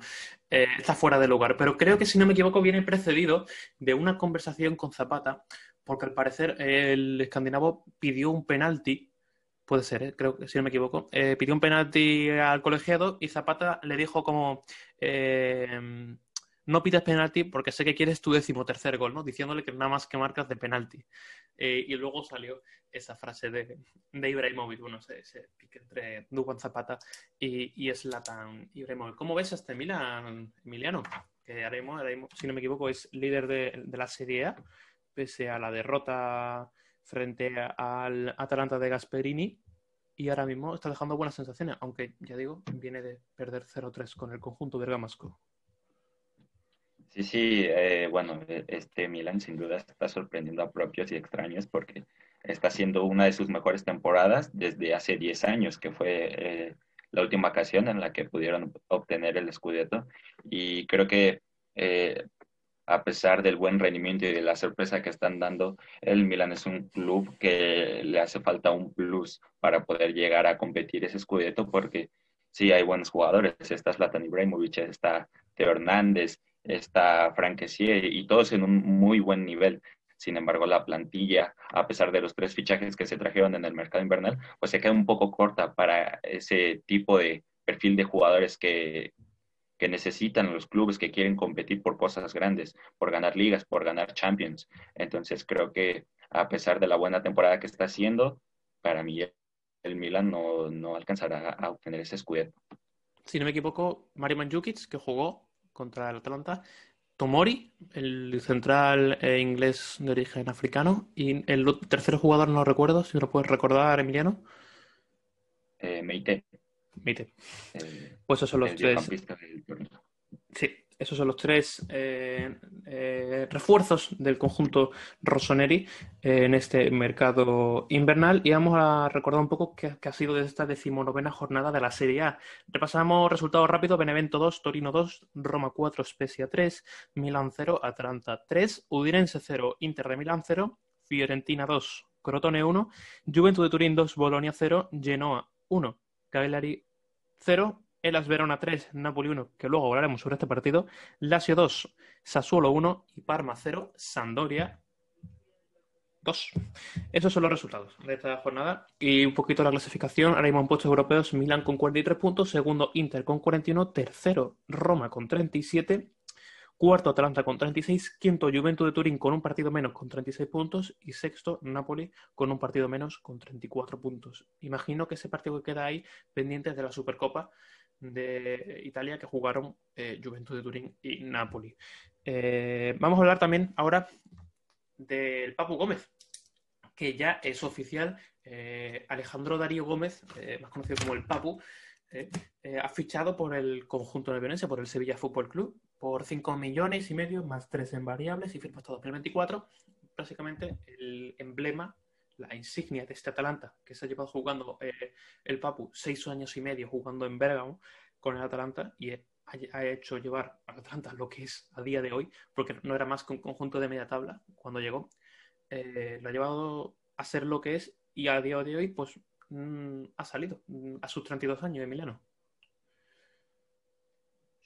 eh, está fuera de lugar. Pero creo que, si no me equivoco, viene precedido de una conversación con Zapata, porque al parecer el escandinavo pidió un penalti, puede ser, ¿eh? creo que si no me equivoco, eh, pidió un penalti al colegiado y Zapata le dijo como... no pides penalti porque sé que quieres tu decimotercer gol, ¿no? Diciéndole que nada más que marcas de penalti. Eh, y luego salió esa frase de, de Ibrahimovic, bueno, ese, pique entre Duban Zapata y, y Zlatan Ibrahimovic. ¿Cómo ves este Milan, Emiliano? Que ahora si no me equivoco, es líder de, de la Serie A, pese a la derrota frente al Atalanta de Gasperini. Y ahora mismo está dejando buenas sensaciones, aunque ya digo, viene de perder 0-3 con el conjunto bergamasco.
Sí, sí, eh, bueno, e- este Milan sin duda está sorprendiendo a propios y extraños porque está haciendo una de sus mejores temporadas desde hace 10 años, que fue eh, la última ocasión en la que pudieron obtener el Scudetto. Y creo que eh, a pesar del buen rendimiento y de la sorpresa que están dando, el Milan es un club que le hace falta un plus para poder llegar a competir ese Scudetto porque sí hay buenos jugadores, está Zlatan Ibrahimovic, está Teo Hernández, está Frank Kessie y todos en un muy buen nivel. Sin embargo, la plantilla, a pesar de los tres fichajes que se trajeron en el mercado invernal, pues se queda un poco corta para ese tipo de perfil de jugadores que, que necesitan los clubes que quieren competir por cosas grandes, por ganar ligas, por ganar champions. Entonces creo que a pesar de la buena temporada que está haciendo, para mí el Milan no, no alcanzará a obtener ese escudo.
Si no me equivoco, Mario Mandzukic, que jugó contra el Atalanta, Tomori, el central eh, inglés de origen africano, y el tercer jugador no lo recuerdo, si me lo puedes recordar, Emiliano.
Eh, Meite.
Meite. Pues esos son los tres.
del.
Sí, esos son los tres eh, eh, refuerzos del conjunto Rossoneri eh, en este mercado invernal. Y vamos a recordar un poco qué, ha sido de esta decimonovena jornada de la Serie A. Repasamos resultados rápidos: Benevento 2, Torino 2, Roma 4, Spezia 3, Milán 0, Atalanta 3, Udinense 0, Inter de Milán 0, Fiorentina 2, Crotone 1, Juventus de Turín 2, Bolonia 0, Genoa 1, Cagliari 0, Elas Verona 3, Napoli 1, que luego hablaremos sobre este partido, Lazio 2, Sassuolo 1 y Parma 0, Sampdoria 2. Esos son los resultados de esta jornada y un poquito la clasificación. Ahora mismo en puestos europeos, Milán con 43 puntos, segundo Inter con 41, tercero Roma con 37, cuarto Atalanta con 36, quinto Juventus de Turín con un partido menos con 36 puntos y sexto Napoli con un partido menos con 34 puntos. Imagino que ese partido que queda ahí pendiente de la Supercopa de Italia que jugaron eh, Juventus de Turín y Napoli. Eh, vamos a hablar también ahora del Papu Gómez, que ya es oficial. Eh, Alejandro Darío Gómez, eh, más conocido como el Papu, ha fichado por el conjunto neverense, por el Sevilla Fútbol Club, por 5 millones y medio, más 3 en variables y firma hasta 2024. Básicamente el emblema, la insignia de este Atalanta, que se ha llevado jugando eh, el Papu seis años y medio jugando en Bérgamo con el Atalanta y ha, hecho llevar al Atalanta lo que es a día de hoy, porque no era más que un conjunto de media tabla cuando llegó. Eh, lo ha llevado a ser lo que es y a día de hoy pues mm, ha salido mm, a sus 32 años Emiliano.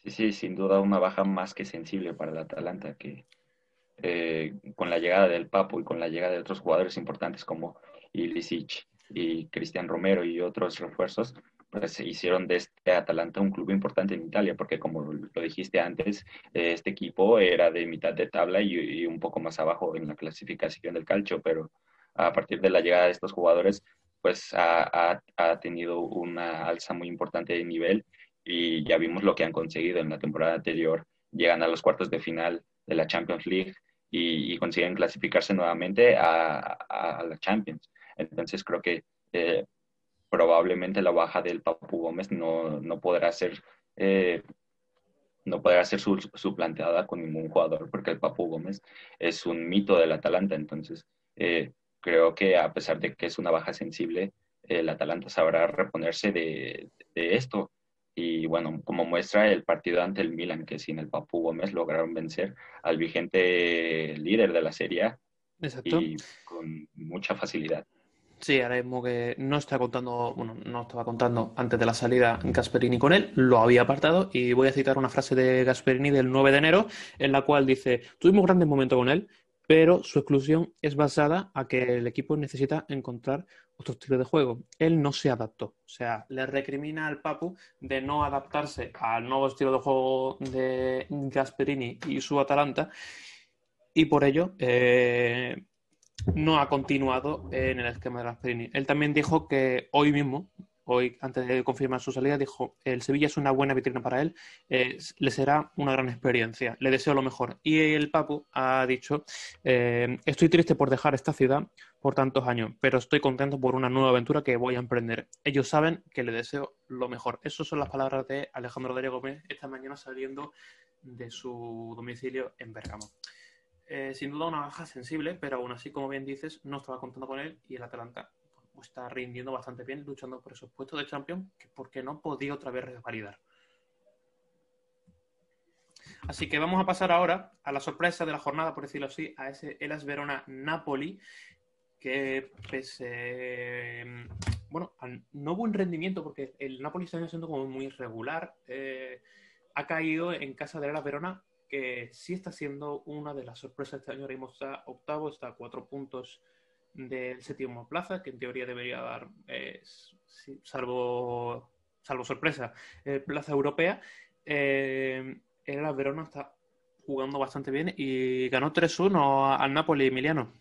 Sí, sí, sin duda una baja más que sensible para el Atalanta, que eh, con la llegada del Papo y con la llegada de otros jugadores importantes como Ilicic y Cristian Romero y otros refuerzos, pues hicieron de este Atalanta un club importante en Italia, porque como lo dijiste antes, este equipo era de mitad de tabla y, y, un poco más abajo en la clasificación del calcio, pero a partir de la llegada de estos jugadores, pues ha, ha, ha tenido una alza muy importante de nivel y ya vimos lo que han conseguido en la temporada anterior. Llegan a los cuartos de final de la Champions League y, consiguen clasificarse nuevamente a, a, la Champions. Entonces creo que eh, probablemente la baja del Papu Gómez no, no podrá ser eh, no podrá ser su, suplanteada con ningún jugador porque el Papu Gómez es un mito del Atalanta. Entonces eh, creo que a pesar de que es una baja sensible, el Atalanta sabrá reponerse de, de esto y bueno, como muestra el partido ante el Milan, que sin el Papu Gómez lograron vencer al vigente líder de la Serie A
Exacto.
y con mucha facilidad.
Sí, ahora mismo que no está contando, bueno, no estaba contando antes de la salida Gasperini con él, lo había apartado y voy a citar una frase de Gasperini del 9 de enero en la cual dice, tuvimos grandes momentos con él, pero su exclusión es basada a que el equipo necesita encontrar otro estilo de juego. Él no se adaptó. O sea, le recrimina al Papu de no adaptarse al nuevo estilo de juego de Gasperini y su Atalanta. Y por ello eh, no ha continuado en el esquema de Gasperini. Él también dijo que hoy mismo, hoy antes de confirmar su salida, dijo, el Sevilla es una buena vitrina para él, le será una gran experiencia, le deseo lo mejor. Y el Papu ha dicho, eh, estoy triste por dejar esta ciudad por tantos años, pero estoy contento por una nueva aventura que voy a emprender. Ellos saben que le deseo lo mejor. Esas son las palabras de Alejandro Darío Gómez esta mañana saliendo de su domicilio en Bergamo. Eh, sin duda una baja sensible, pero aún así, como bien dices, no estaba contando con él y el Atalanta está rindiendo bastante bien, luchando por esos puestos de Champions, que por qué no podía otra vez revalidar. Así que vamos a pasar ahora a la sorpresa de la jornada, por decirlo así, a ese Elas Verona Napoli, que pese bueno, al no buen rendimiento, porque el Napoli está siendo como muy irregular, eh, ha caído en casa de Elas Verona que sí está siendo una de las sorpresas este año. Ahora mismo está octavo, está a cuatro puntos del séptimo plaza, que en teoría debería dar, eh, salvo, salvo sorpresa, eh, plaza europea. Eh, el Verona está jugando bastante bien y ganó 3-1 al Napoli Emiliano.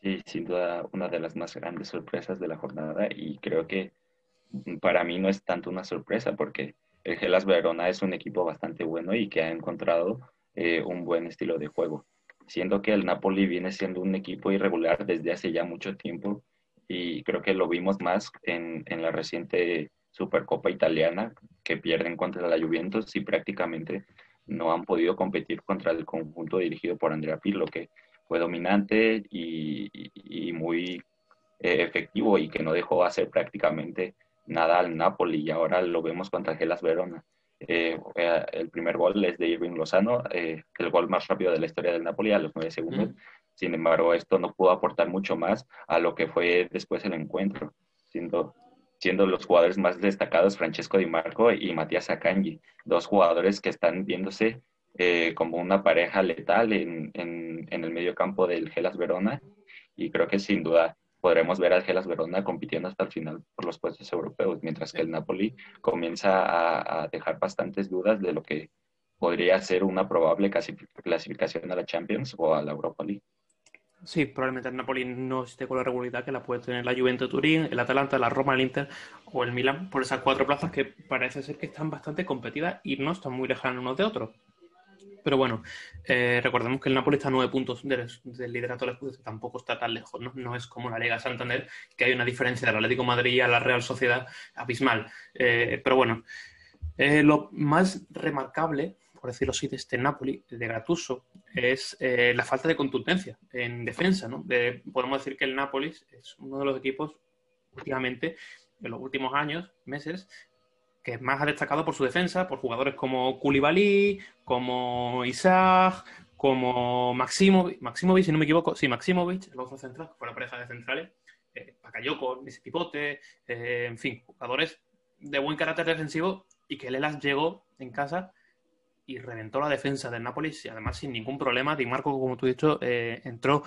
Sí, sin duda una de las más grandes sorpresas de la jornada y creo que para mí no es tanto una sorpresa porque el Gelas Verona es un equipo bastante bueno y que ha encontrado eh, un buen estilo de juego. Siendo que el Napoli viene siendo un equipo irregular desde hace ya mucho tiempo y creo que lo vimos más en, en la reciente Supercopa italiana que pierden contra la Juventus y prácticamente no han podido competir contra el conjunto dirigido por Andrea Pirlo, que fue dominante y, y, muy eh, efectivo y que no dejó hacer prácticamente nada al Napoli y ahora lo vemos contra Gelas Verona. Eh, eh, el primer gol es de Irving Lozano, eh, el gol más rápido de la historia del Napoli a los nueve segundos. Sin embargo, esto no pudo aportar mucho más a lo que fue después el encuentro, siendo, siendo los jugadores más destacados Francesco Di Marco y Matías Akanji, dos jugadores que están viéndose como una pareja letal en, en, en el medio campo del Gelas Verona y creo que sin duda podremos ver al Gelas Verona compitiendo hasta el final por los puestos europeos, mientras que el Napoli comienza a, dejar bastantes dudas de lo que podría ser una probable clasificación a la Champions o a la Europa League.
Sí, probablemente el Napoli no esté con la regularidad que la puede tener la Juventus Turín, el Atalanta, la Roma, el Inter o el Milan, por esas cuatro plazas que parece ser que están bastante competidas y no están muy lejanos unos de otros. Pero bueno, eh, recordemos que el Napoli está a nueve puntos del, liderato del Scudetto, tampoco está tan lejos, ¿no? No es como la Liga Santander, que hay una diferencia del Atlético Madrid a la Real Sociedad abismal. Eh, pero bueno, eh, lo más remarcable, por decirlo así, de este Napoli, de Gattuso, es la falta de contundencia en defensa, ¿no? podemos decir que el Napoli es uno de los equipos últimamente, en los últimos años, meses, que más ha destacado por su defensa, por jugadores como Koulibaly, como Isaac, como Maximovic, Maximovic, si no me equivoco, sí, Maximovic, el otro central, fue la pareja de centrales, eh, ese pipote, eh, en fin, jugadores de buen carácter defensivo y que Lelas llegó en casa y reventó la defensa del Nápoles y además sin ningún problema. Di Marco, como tú has dicho, eh, entró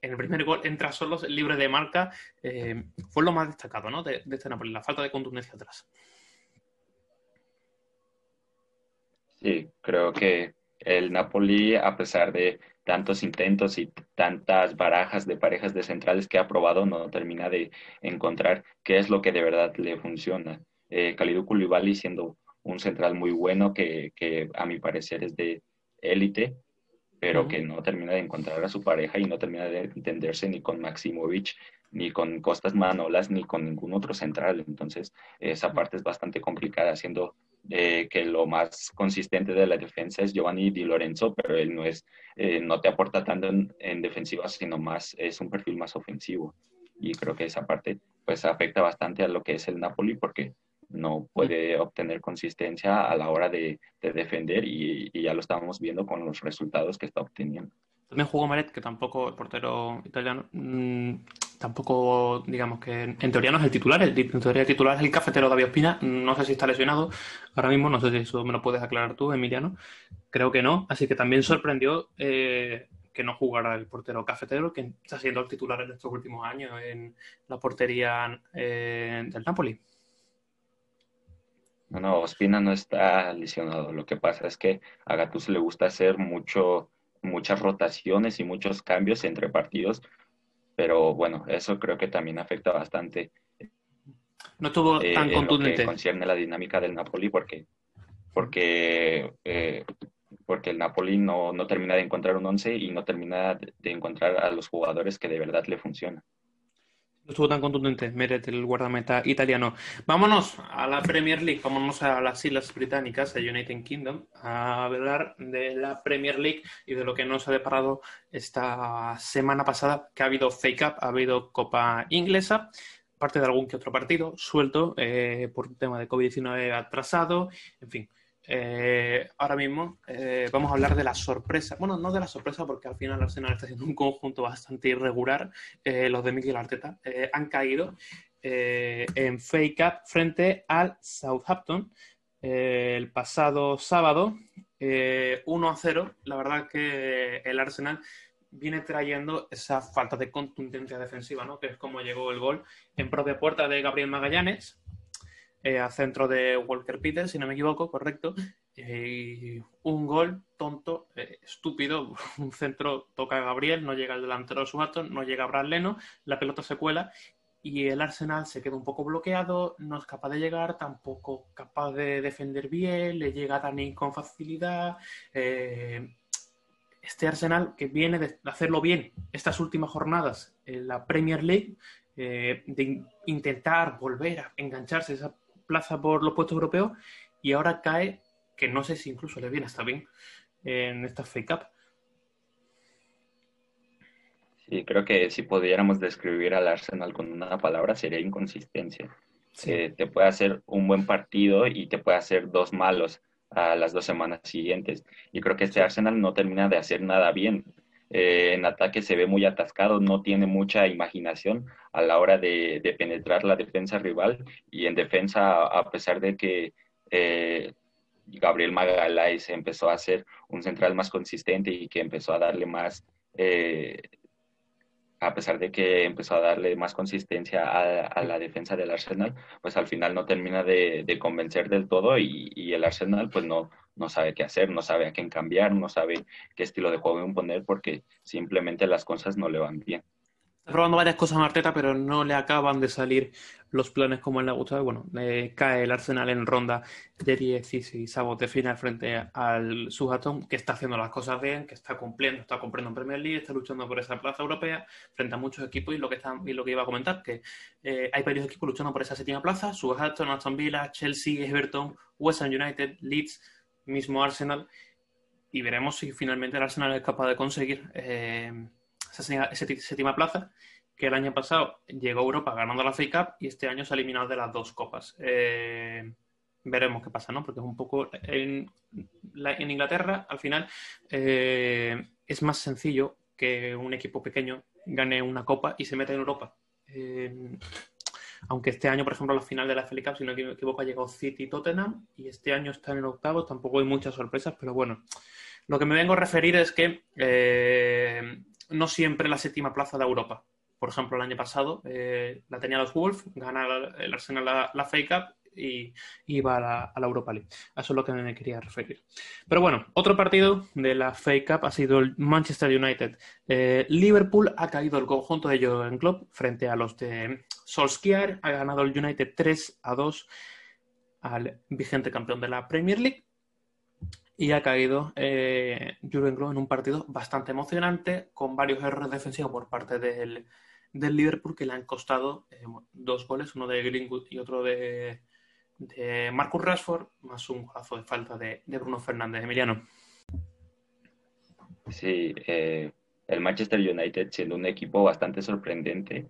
en el primer gol, entra solo libre de marca. Eh, fue lo más destacado ¿no? de, de este Nápoles, la falta de contundencia atrás.
Sí, creo que el Napoli, a pesar de tantos intentos y tantas barajas de parejas de centrales que ha probado, no termina de encontrar qué es lo que de verdad le funciona. Eh, Kalidou Koulibaly siendo un central muy bueno que, que a mi parecer es de élite, pero que no termina de encontrar a su pareja y no termina de entenderse ni con Maximovic, ni con Costas Manolas, ni con ningún otro central. Entonces, esa parte es bastante complicada, siendo eh, que lo más consistente de la defensa es Giovanni Di Lorenzo, pero él no es, eh, no te aporta tanto en, defensiva, sino más, es un perfil más ofensivo. Y creo que esa parte pues afecta bastante a lo que es el Napoli porque no puede obtener consistencia a la hora de, defender y, ya lo estamos viendo con los resultados que está obteniendo.
También jugó Maret, que tampoco, el portero italiano, mm, tampoco, digamos que en teoría no es el titular, el, en teoría el titular es el cafetero David Ospina, no sé si está lesionado ahora mismo, no sé si eso me lo puedes aclarar tú, Emiliano, creo que no, así que también sorprendió eh, que no jugara el portero cafetero, que está siendo el titular en estos últimos años en la portería eh, del Napoli.
No, no, Ospina no está lesionado. Lo que pasa es que a Gattuso le gusta hacer mucho, muchas rotaciones y muchos cambios entre partidos, pero bueno, eso creo que también afecta bastante.
No estuvo
eh,
tan
en lo que concierne la dinámica del Napoli porque, porque, eh, porque el Napoli no, no termina de encontrar un once y no termina de encontrar a los jugadores que de verdad le funcionan.
No estuvo tan contundente Meret, el guardameta italiano. Vámonos a la Premier League, vámonos a las Islas Británicas, a United Kingdom, a hablar de la Premier League y de lo que nos ha deparado esta semana pasada, que ha habido Fake Up, ha habido Copa Inglesa, parte de algún que otro partido suelto eh, por un tema de COVID-19 atrasado, en fin. Eh, ahora mismo eh, vamos a hablar de la sorpresa. Bueno, no de la sorpresa porque al final Arsenal está siendo un conjunto bastante irregular. Eh, los de Miguel Arteta han caído en fake up frente al Southampton el pasado sábado. eh, 1 a 0. La verdad que el Arsenal viene trayendo esa falta de contundencia defensiva, ¿no? Que es como llegó el gol en propia puerta de Gabriel Magallanes eh, a centro de Walker Peters, si no me equivoco, correcto. Eh, un gol tonto, eh, estúpido, un centro toca a Gabriel, no llega el delantero de Southampton, no llega Brad Leno, la pelota se cuela y el Arsenal se queda un poco bloqueado, no es capaz de llegar, tampoco capaz de defender bien, le llega a Dani con facilidad. eh, este Arsenal que viene de hacerlo bien estas últimas jornadas en la Premier League, eh, de in- intentar volver a engancharse a esa plaza por los puestos europeos y ahora cae, que no sé si incluso le viene hasta bien en esta fake up.
Sí, creo que si pudiéramos describir al Arsenal con una palabra sería inconsistencia. Eh, te puede hacer un buen partido y te puede hacer dos malos a las dos semanas siguientes. Y creo que este Arsenal no termina de hacer nada bien. Eh, en ataque se ve muy atascado, no tiene mucha imaginación a la hora de, penetrar la defensa rival y en defensa, a pesar de que eh, Gabriel Magalhaes empezó a ser un central más consistente y que empezó a darle más, eh, a pesar de que empezó a darle más consistencia a, a la defensa del Arsenal, pues al final no termina de, de convencer del todo y, y, el Arsenal pues no, no sabe qué hacer, no sabe a quién cambiar, no sabe qué estilo de juego imponer porque simplemente las cosas no le van bien.
Está probando varias cosas a Arteta, pero no le acaban de salir los planes como él le ha gustado. Bueno, cae el Arsenal en ronda de 16 avos de final frente al Southampton, que está haciendo las cosas bien, que está cumpliendo, está cumpliendo en Premier League, está luchando por esa plaza europea frente a muchos equipos y lo que, está, y lo que iba a comentar, que eh, hay varios equipos luchando por esa séptima plaza, Southampton, Aston Villa, Chelsea, Everton, West Ham United, Leeds, mismo Arsenal, y veremos si finalmente el Arsenal es capaz de conseguir eh, esa séptima plaza, que el año pasado llegó a Europa ganando la FA Cup y este año se ha eliminado de las dos copas. Eh, veremos qué pasa, ¿no? Porque es un poco. En, la, en Inglaterra, al final, eh, es más sencillo que un equipo pequeño gane una copa y se meta en Europa. Eh, aunque este año, por ejemplo, la final de la FA Cup, si no me equivoco, ha llegado City y Tottenham y este año está en el octavo. Tampoco hay muchas sorpresas, pero bueno. Lo que me vengo a referir es que no siempre la séptima plaza de Europa. Por ejemplo, el año pasado eh, la tenía los Wolves, gana el Arsenal la, la FA Cup y iba a la, Europa League. Eso es lo que me quería referir. Pero bueno, otro partido de la FA Cup ha sido el Manchester United. Eh, Liverpool ha caído el conjunto de Jurgen Klopp frente a los de Solskjaer. Ha ganado el United 3 a 2 al vigente campeón de la Premier League. Y ha caído eh, Jurgen Klopp en un partido bastante emocionante, con varios errores defensivos por parte del, del Liverpool que le han costado eh, dos goles, uno de Greenwood y otro de, de Marcus Rashford, más un golazo de falta de, de Bruno Fernández. Emiliano.
Sí, eh, el Manchester United siendo un equipo bastante sorprendente.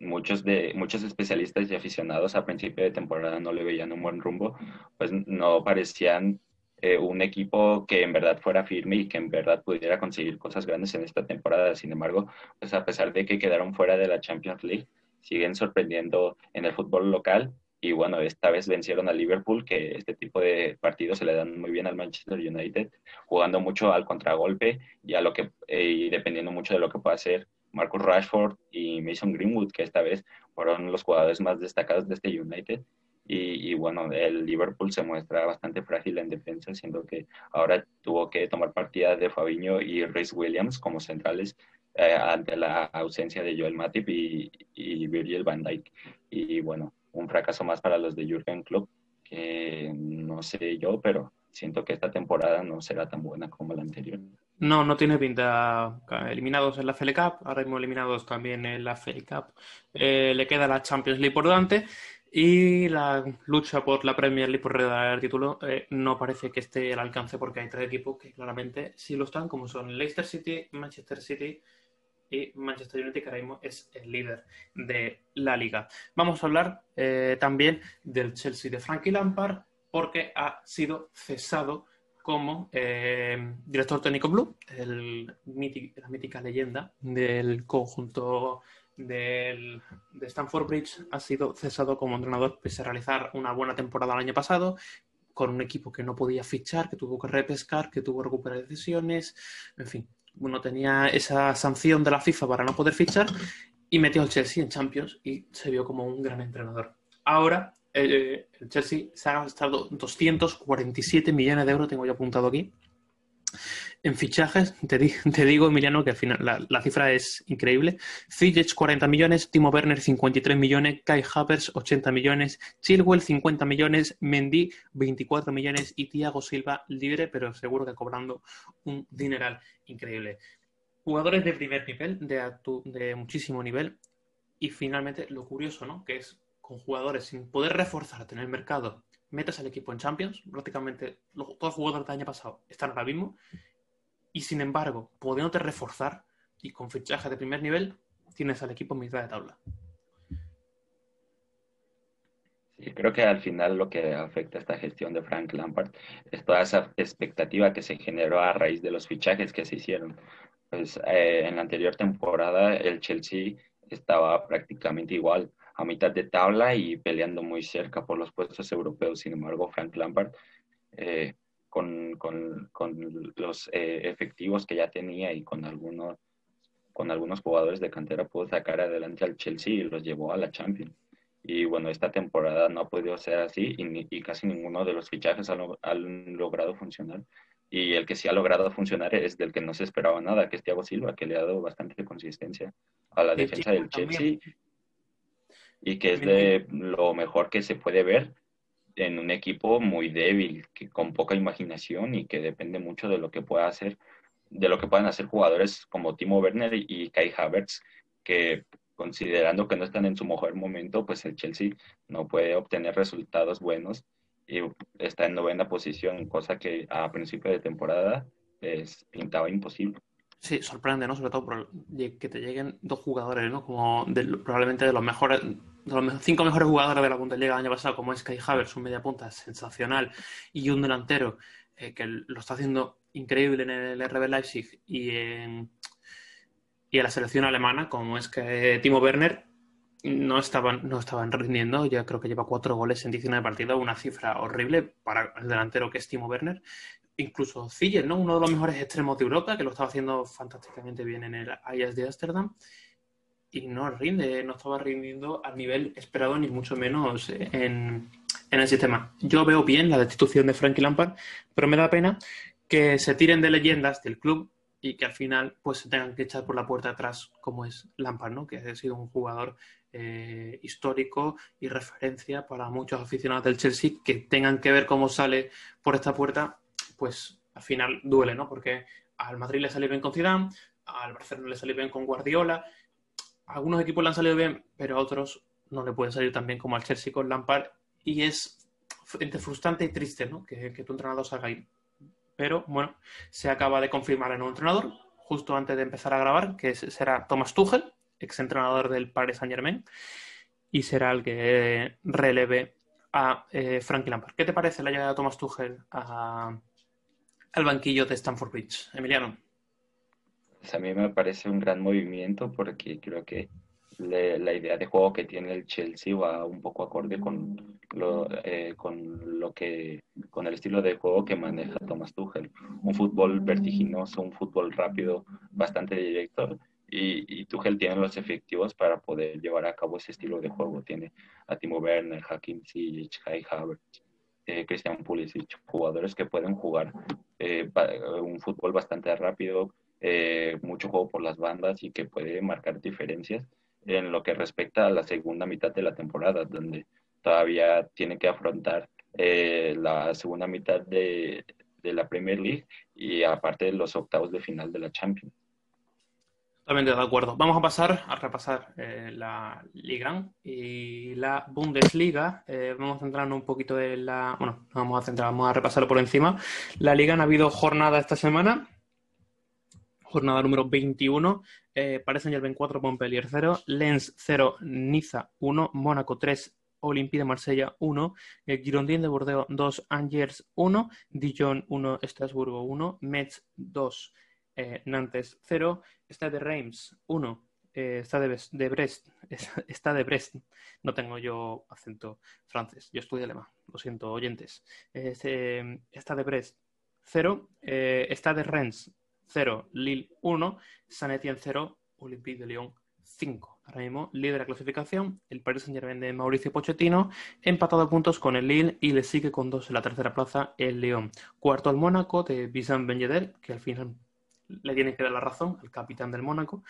Muchos, de, muchos especialistas y aficionados a principio de temporada no le veían un buen rumbo, pues no parecían eh, un equipo que en verdad fuera firme y que en verdad pudiera conseguir cosas grandes en esta temporada. Sin embargo, pues a pesar de que quedaron fuera de la Champions League, siguen sorprendiendo en el fútbol local y bueno, esta vez vencieron a Liverpool, que este tipo de partidos se le dan muy bien al Manchester United, jugando mucho al contragolpe y, a lo que, y dependiendo mucho de lo que pueda hacer Marcus Rashford y Mason Greenwood, que esta vez fueron los jugadores más destacados de este United. Y, bueno, el Liverpool se muestra bastante frágil en defensa, siendo que ahora tuvo que tomar partidas de Fabinho y Rhys Williams como centrales eh, ante la ausencia de Joel Matip y, y Virgil van Dijk. Y bueno, un fracaso más para los de Jurgen Klopp, que no sé yo, pero siento que esta temporada no será tan buena como la anterior.
No, no tiene pinta. Eliminados en la FL Cup, ahora mismo eliminados también en la FL Cup. Eh, le queda la Champions League por delante y la lucha por la Premier League por redar el título eh, no parece que esté al alcance porque hay tres equipos que claramente sí lo están, como son Leicester City, Manchester City y Manchester United, que ahora mismo es el líder de la liga. Vamos a hablar eh, también del Chelsea de Frankie Lampard, porque ha sido cesado como eh, director técnico Blue, el la mítica leyenda del conjunto del, de Stanford Bridge, ha sido cesado como entrenador pese a realizar una buena temporada el año pasado, con un equipo que no podía fichar, que tuvo que repescar, que tuvo que recuperar decisiones, en fin, bueno, tenía esa sanción de la FIFA para no poder fichar y metió al Chelsea en Champions y se vio como un gran entrenador. Ahora eh, el Chelsea se ha gastado 247 millones de euros, tengo yo apuntado aquí, en fichajes, te, digo, Emiliano, que al final la, cifra es increíble. Ziyech 40 millones, Timo Werner 53 millones, Kai Havertz 80 millones, Chilwell 50 millones, Mendy 24 millones y Thiago Silva libre, pero seguro que cobrando un dineral increíble. Jugadores de primer nivel, de, de muchísimo nivel. Y finalmente, lo curioso, ¿no? Que es con jugadores sin poder reforzar, tener mercado, metes al equipo en Champions, prácticamente todos los jugadores del año pasado están ahora mismo y sin embargo, pudiéndote reforzar y con fichaje de primer nivel, tienes al equipo en mitad de tabla.
Sí, creo que al final lo que afecta a esta gestión de Frank Lampard es toda esa expectativa que se generó a raíz de los fichajes que se hicieron. Pues eh, en la anterior temporada el Chelsea estaba prácticamente igual, a mitad de tabla y peleando muy cerca por los puestos europeos. Sin embargo, Frank Lampard eh, con, con, con los eh, efectivos que ya tenía y con algunos, con algunos jugadores de cantera pudo sacar adelante al Chelsea y los llevó a la Champions. Y bueno, esta temporada no ha podido ser así y, y casi ninguno de los fichajes han, logrado funcionar. Y el que sí ha logrado funcionar es del que no se esperaba nada, que es Thiago Silva, que le ha dado bastante consistencia a la defensa del Chelsea y que es de lo mejor que se puede ver en un equipo muy débil, que con poca imaginación y que depende mucho de lo que pueda hacer, de lo que puedan hacer jugadores como Timo Werner y Kai Havertz, que considerando que no están en su mejor momento, pues el Chelsea no puede obtener resultados buenos y está en novena posición, cosa que a principio de temporada les pintaba imposible.
Sí, sorprende, ¿no? Sobre todo que te lleguen dos jugadores, ¿no? Como probablemente de los mejores, de los cinco mejores jugadores de la Bundesliga del año pasado, como es Kai Havertz, un media punta sensacional, y un delantero eh, que lo está haciendo increíble en el RB Leipzig y en, y en la selección alemana, como es que Timo Werner, no estaban, no estaban rindiendo. Ya creo que lleva cuatro goles en 19 partidos, una cifra horrible para el delantero que es Timo Werner incluso Ziller, ¿no? Uno de los mejores extremos de Europa, que lo estaba haciendo fantásticamente bien en el Ajax de Ámsterdam. Y no rinde, no estaba rindiendo al nivel esperado, ni mucho menos en, el sistema. Yo veo bien la destitución de Frankie Lampard, pero me da pena que se tiren de leyendas del club y que al final pues se tengan que echar por la puerta atrás como es Lampard, ¿no? que ha sido un jugador eh, histórico y referencia para muchos aficionados del Chelsea que tengan que ver cómo sale por esta puerta pues al final duele, ¿no? Porque al Madrid le salió bien con Zidane, al Barcelona le salió bien con Guardiola, algunos equipos le han salido bien, pero a otros no le pueden salir tan bien como al Chelsea con Lampard y es entre frustrante y triste, ¿no? Que, tu entrenador salga ahí. Pero bueno, se acaba de confirmar el nuevo entrenador justo antes de empezar a grabar, que será Thomas Tuchel, ex entrenador del Paris Saint Germain, y será el que releve a eh, Frankie Lampard. ¿Qué te parece la llegada de Thomas Tuchel a, al banquillo de Stanford Bridge. Emiliano.
Pues a mí me parece un gran movimiento porque creo que la idea de juego que tiene el Chelsea va un poco acorde con lo, eh, con lo que con el estilo de juego que maneja Thomas Tuchel un fútbol vertiginoso un fútbol rápido bastante directo y, y Tuchel tiene los efectivos para poder llevar a cabo ese estilo de juego tiene a Timo Werner Hakim Ziyech Kai Havertz eh, Christian Pulisic jugadores que pueden jugar eh, un fútbol bastante rápido eh, mucho juego por las bandas y que puede marcar diferencias en lo que respecta a la segunda mitad de la temporada, donde todavía tiene que afrontar eh, la segunda mitad de, la Premier League y aparte de los octavos de final de la Champions.
Totalmente de acuerdo. Vamos a pasar a repasar eh, la Liga y la Bundesliga. vamos a centrarnos un poquito en la. Bueno, vamos a centrar, vamos a repasarlo por encima. La Liga ha habido jornada esta semana jornada número 21. Eh, Paris Saint-Germain 4, Montpellier 0, Lens 0, Niza 1, Mónaco 3, Olympique de Marsella 1, eh, Girondin de Bordeaux 2, Angers 1, Dijon 1, Estrasburgo 1, Metz 2, eh, Nantes 0, Stade de Reims 1, eh, Stade de Brest, está de Brest, no tengo yo acento francés, yo estudio alemán, lo siento oyentes, eh, está de Brest 0, eh, Stade de Reims 0, Lille 1, San Etienne 0, Olympique de Lyon 5. Ahora mismo líder la clasificación, el Paris Saint-Germain de Mauricio Pochettino, empatado a puntos con el Lille y le sigue con dos en la tercera plaza el Lyon. Cuarto el Mónaco de Vincent Ben que al final le tiene que dar la razón al capitán del Mónaco.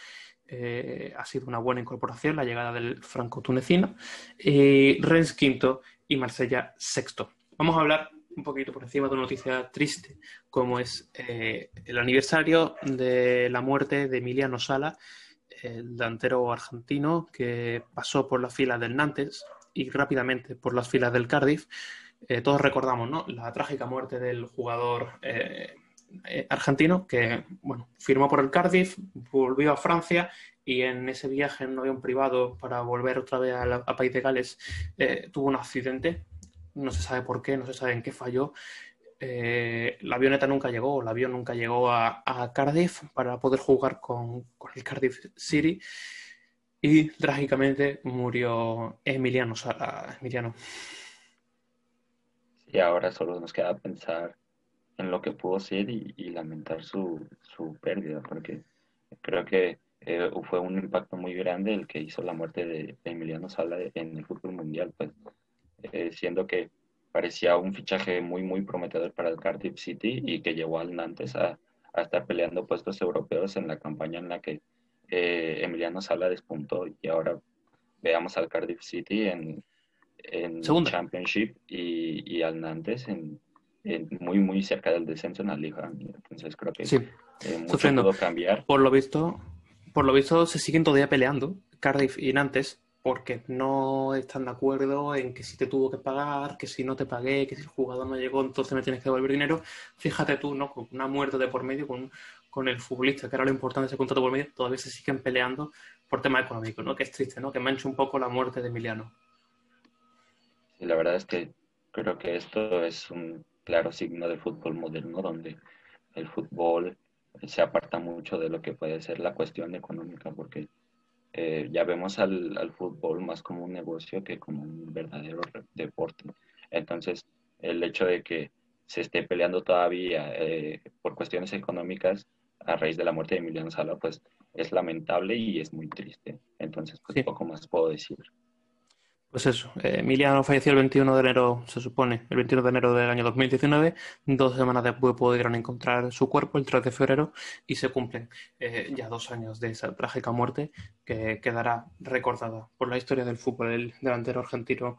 Eh, ha sido una buena incorporación la llegada del franco-tunecino. Y Rennes quinto y Marsella sexto. Vamos a hablar un poquito por encima de una noticia triste, como es eh, el aniversario de la muerte de Emiliano Sala, el delantero argentino que pasó por las filas del Nantes y rápidamente por las filas del Cardiff. Eh, todos recordamos ¿no? la trágica muerte del jugador eh, argentino que bueno, firmó por el Cardiff, volvió a Francia y en ese viaje en un avión privado para volver otra vez a, a País de Gales tuvo un accidente no se sabe por qué, no se sabe en qué falló. Eh, la avioneta nunca llegó, el avión nunca llegó a, Cardiff para poder jugar con, el Cardiff City y trágicamente murió Emiliano Sala. Emiliano.
Y ahora solo nos queda pensar en lo que pudo ser y, lamentar su, pérdida, porque creo que eh, fue un impacto muy grande el que hizo la muerte de, de Emiliano Sala en el fútbol mundial, pues eh, siendo que parecía un fichaje muy, muy prometedor para el Cardiff City y que llevó al Nantes a, estar peleando puestos europeos en la campaña en la que eh, Emiliano Sala despuntó y ahora veamos al Cardiff City en, en Championship y, al Nantes en, muy, muy cerca del descenso en la liga. Entonces creo que
sí.
eh, mucho pudo cambiar.
Por lo visto, por lo visto se siguen todavía peleando Cardiff y Nantes porque no están de acuerdo en que si te tuvo que pagar, que si no te pagué, que si el jugador no llegó, entonces me tienes que devolver dinero. Fíjate tú, ¿no? Con una muerte de por medio, con, con el futbolista, que era lo importante de ese contrato por medio, todavía se siguen peleando por temas económicos, ¿no? Que es triste, ¿no? Que mancha un poco la muerte de Emiliano.
Sí, la verdad es que creo que esto es un claro signo del fútbol moderno, donde el fútbol se aparta mucho de lo que puede ser la cuestión económica, porque eh, ya vemos al, fútbol más como un negocio que como un verdadero deporte. Entonces, el hecho de que se esté peleando todavía eh, por cuestiones económicas a raíz de la muerte de Emiliano Sala, pues es lamentable y es muy triste. Entonces, pues poco más puedo decir.
Pues eso, eh, Emiliano falleció el 21 de enero, se supone, el 21 de enero del año 2019. Dos semanas después pudieron encontrar su cuerpo, el 3 de febrero, y se cumplen eh, ya dos años de esa trágica muerte que quedará recordada por la historia del fútbol. El delantero argentino,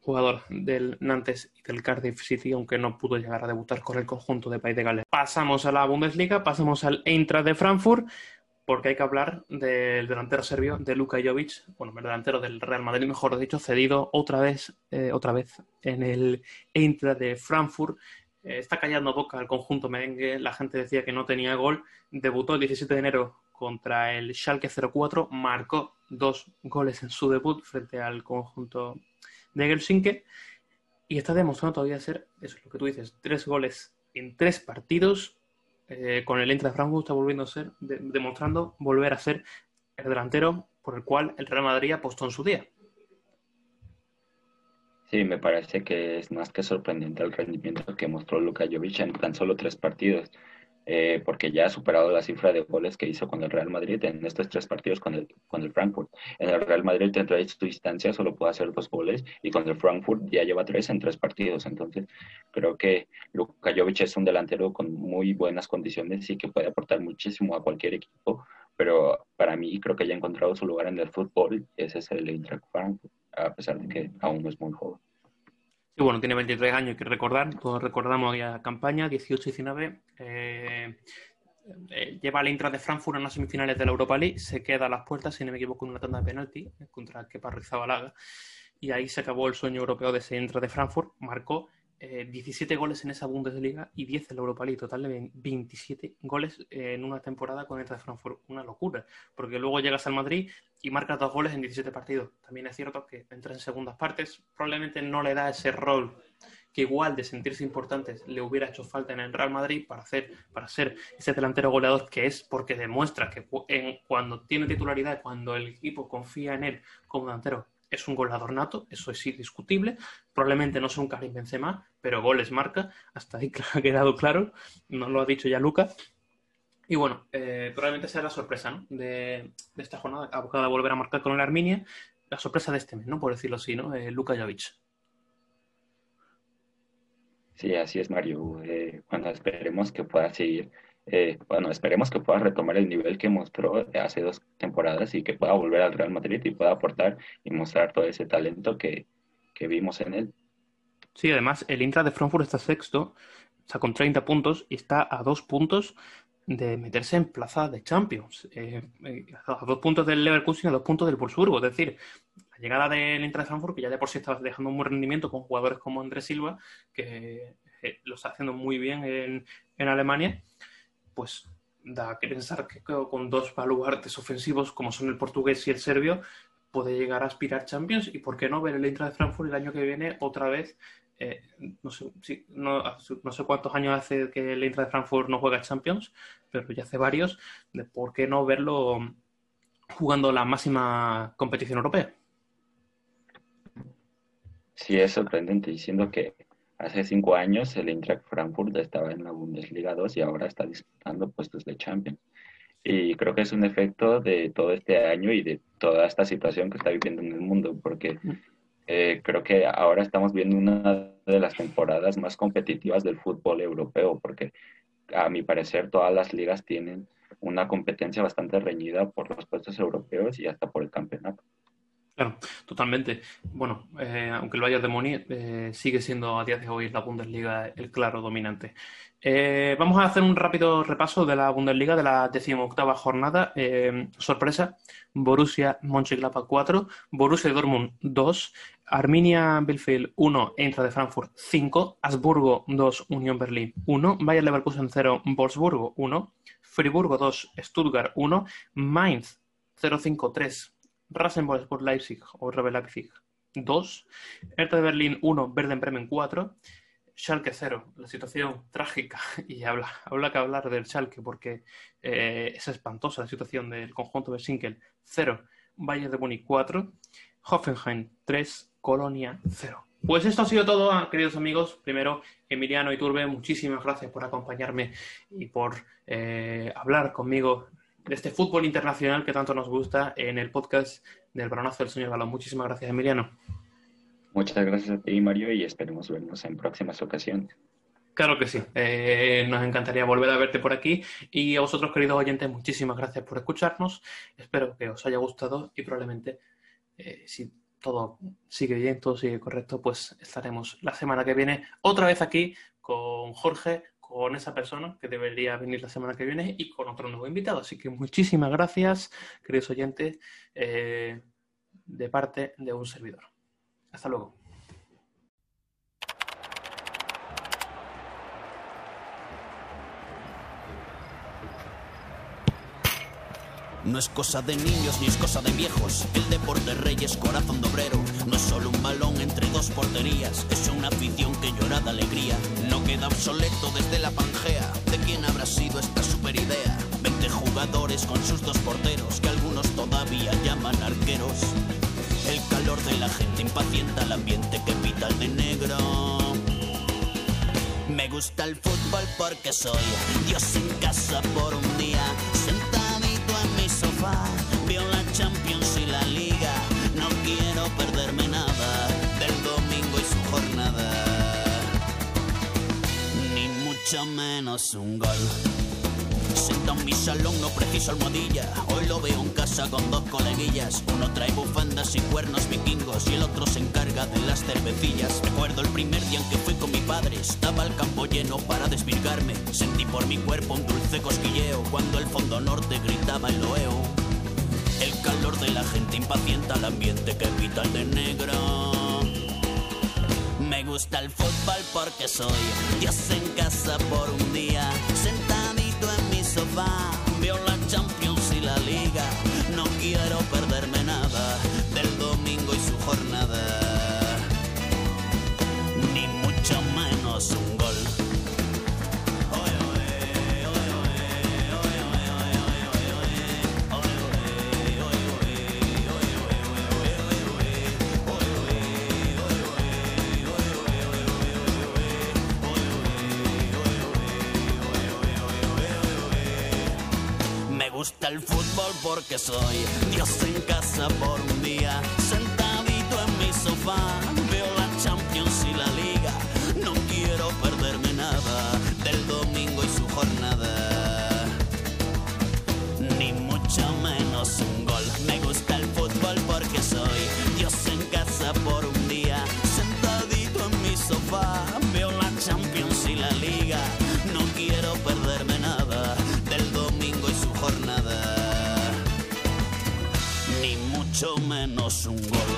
jugador del Nantes y del Cardiff City, aunque no pudo llegar a debutar con el conjunto de País de Gales. Pasamos a la Bundesliga, pasamos al Eintracht de Frankfurt porque hay que hablar del delantero serbio, de Luka Jovic, bueno, el delantero del Real Madrid, mejor dicho, cedido otra vez, eh, otra vez en el Eintracht de Frankfurt. Eh, está callando boca el conjunto merengue, la gente decía que no tenía gol, debutó el 17 de enero contra el Schalke 04, marcó dos goles en su debut frente al conjunto de Helsinki y está demostrando todavía ser, eso es lo que tú dices, tres goles en tres partidos, eh, con el Eintracht Frankfurt está volviendo a ser, demostrando volver a ser el delantero por el cual el Real Madrid apostó en su día.
Sí, me parece que es más que sorprendente el rendimiento que mostró Luka Jovic en tan solo tres partidos. Eh, porque ya ha superado la cifra de goles que hizo con el Real Madrid en estos tres partidos con el, con el Frankfurt. En el Real Madrid, de su distancia, solo puede hacer dos goles y con el Frankfurt ya lleva tres en tres partidos. Entonces, creo que Luka Jovic es un delantero con muy buenas condiciones y que puede aportar muchísimo a cualquier equipo, pero para mí creo que ya ha encontrado su lugar en el fútbol ese es el Eintracht Frankfurt, a pesar de que aún no es muy joven.
Bueno, tiene 23 años, que recordar, todos recordamos aquella campaña, 18-19. Eh, eh, lleva al Intra de Frankfurt a unas semifinales de la Europa League, se queda a las puertas, si no me equivoco, en una tanda de penalti contra Kepa Rizabalaga, y ahí se acabó el sueño europeo de ese Intra de Frankfurt, marcó 17 eh, goles en esa Bundesliga y 10 en la Europa League, total de 27 goles en una temporada con el de Frankfurt. Una locura, porque luego llegas al Madrid y marcas dos goles en 17 partidos. También es cierto que entra en segundas partes, probablemente no le da ese rol que igual de sentirse importante le hubiera hecho falta en el Real Madrid para hacer para ser ese delantero goleador que es porque demuestra que cuando tiene titularidad, cuando el equipo confía en él como delantero, es un goleador nato, eso es indiscutible. Probablemente no sea un Karim Benzema, pero goles marca, hasta ahí ha quedado claro, no lo ha dicho ya Lucas. Y bueno, eh, probablemente sea la sorpresa de, esta jornada, abocada a volver a marcar con el Arminia, la sorpresa de este mes, ¿no? por decirlo así, ¿no? Eh, Luka Jovic.
Sí, así es, Mario. Eh, bueno, esperemos que pueda seguir eh, bueno, esperemos que pueda retomar el nivel que mostró hace dos temporadas y que pueda volver al Real Madrid y pueda aportar y mostrar todo ese talento que, vimos en él.
Sí, además el Intra de Frankfurt está sexto, está con 30 puntos y está a dos puntos de meterse en plaza de Champions. Eh, eh, a dos puntos del Leverkusen y a dos puntos del Wolfsburgo. Es decir, la llegada del Intra de Frankfurt, que ya de por sí está dejando un buen rendimiento con jugadores como Andrés Silva, que lo está haciendo muy bien en, en Alemania, pues da que pensar que con dos baluartes ofensivos como son el portugués y el serbio puede llegar a aspirar Champions y por qué no ver el Eintracht de Frankfurt el año que viene otra vez eh, no, sé, no, sé cuántos años hace que el Eintracht de Frankfurt no juega Champions pero ya hace varios de por qué no verlo jugando la máxima competición europea
Sí, es sorprendente diciendo que Hace cinco años el Eintracht Frankfurt estaba en la Bundesliga 2 y ahora está disputando puestos de Champions. Y creo que es un efecto de todo este año y de toda esta situación que está viviendo en el mundo, porque eh, creo que ahora estamos viendo una de las temporadas más competitivas del fútbol europeo, porque a mi parecer todas las ligas tienen una competencia bastante reñida por los puestos europeos y hasta por el campeonato.
Claro, totalmente. Bueno, eh, aunque el Bayern de Múnich eh, sigue siendo a día de hoy la Bundesliga el claro dominante. Eh, vamos a hacer un rápido repaso de la Bundesliga de la decimoctava jornada. sorpresa, Borussia Mönchengladbach 4, Borussia Dortmund 2, Arminia Bielefeld 1, Eintracht de Frankfurt 5, Habsburgo 2, Unión Berlín 1, Bayern Leverkusen 0, Wolfsburgo 1, Friburgo 2, Stuttgart 1, Mainz 0-5-3, Rasenburg por Leipzig o Rebel Leipzig 2, Hertha de Berlín 1, Verden Bremen 4, Schalke 0, la situación trágica, y habla, habla que hablar del Schalke porque eh, es espantosa la situación del conjunto de Sinkel 0, Bayern de Múnich 4, Hoffenheim 3, Colonia 0. Pues esto ha sido todo, queridos amigos. Primero, Emiliano y Turbe, muchísimas gracias por acompañarme y por eh, hablar conmigo de este fútbol internacional que tanto nos gusta en el podcast del Balonazo del Señor Balón. Muchísimas gracias, Emiliano.
Muchas gracias a ti, Mario, y esperemos vernos en próximas ocasiones.
Claro que sí. Eh, nos encantaría volver a verte por aquí. Y a vosotros, queridos oyentes, muchísimas gracias por escucharnos. Espero que os haya gustado y probablemente, eh, si todo sigue bien, todo sigue correcto, pues estaremos la semana que viene otra vez aquí con Jorge, con esa persona que debería venir la semana que viene y con otro nuevo invitado. Así que muchísimas gracias, queridos oyentes, eh, de parte de un servidor. Hasta luego.
No es cosa de niños ni es cosa de viejos. El deporte rey es corazón de. No es solo un balón entre dos porterías. Es una afición que llora de alegría. No queda obsoleto desde la pangea. ¿De quién habrá sido esta super idea? 20 jugadores con sus dos porteros que algunos todavía llaman arqueros. El calor de la gente impacienta el ambiente que pita el de negro. Me gusta el fútbol porque soy Dios en casa por un día, sofá, la Champions y la Liga, no quiero perderme nada del domingo y su jornada, ni mucho menos un gol. En mi salón, no preciso almohadilla. Hoy lo veo en casa con dos coleguillas. Uno trae bufandas y cuernos vikingos y el otro se encarga de las cervecillas. Recuerdo el primer día en que fui con mi padre. Estaba el campo lleno para desvirgarme. Sentí por mi cuerpo un dulce cosquilleo cuando el fondo norte gritaba el loeo. El calor de la gente impacienta el ambiente que pita el de negro. Me gusta el fútbol porque soy Dios en casa por un día. Sofá, veo la Champions y la Liga. No quiero perderme el fútbol porque soy Dios en casa por un día. Sentadito en mi sofá, some wood.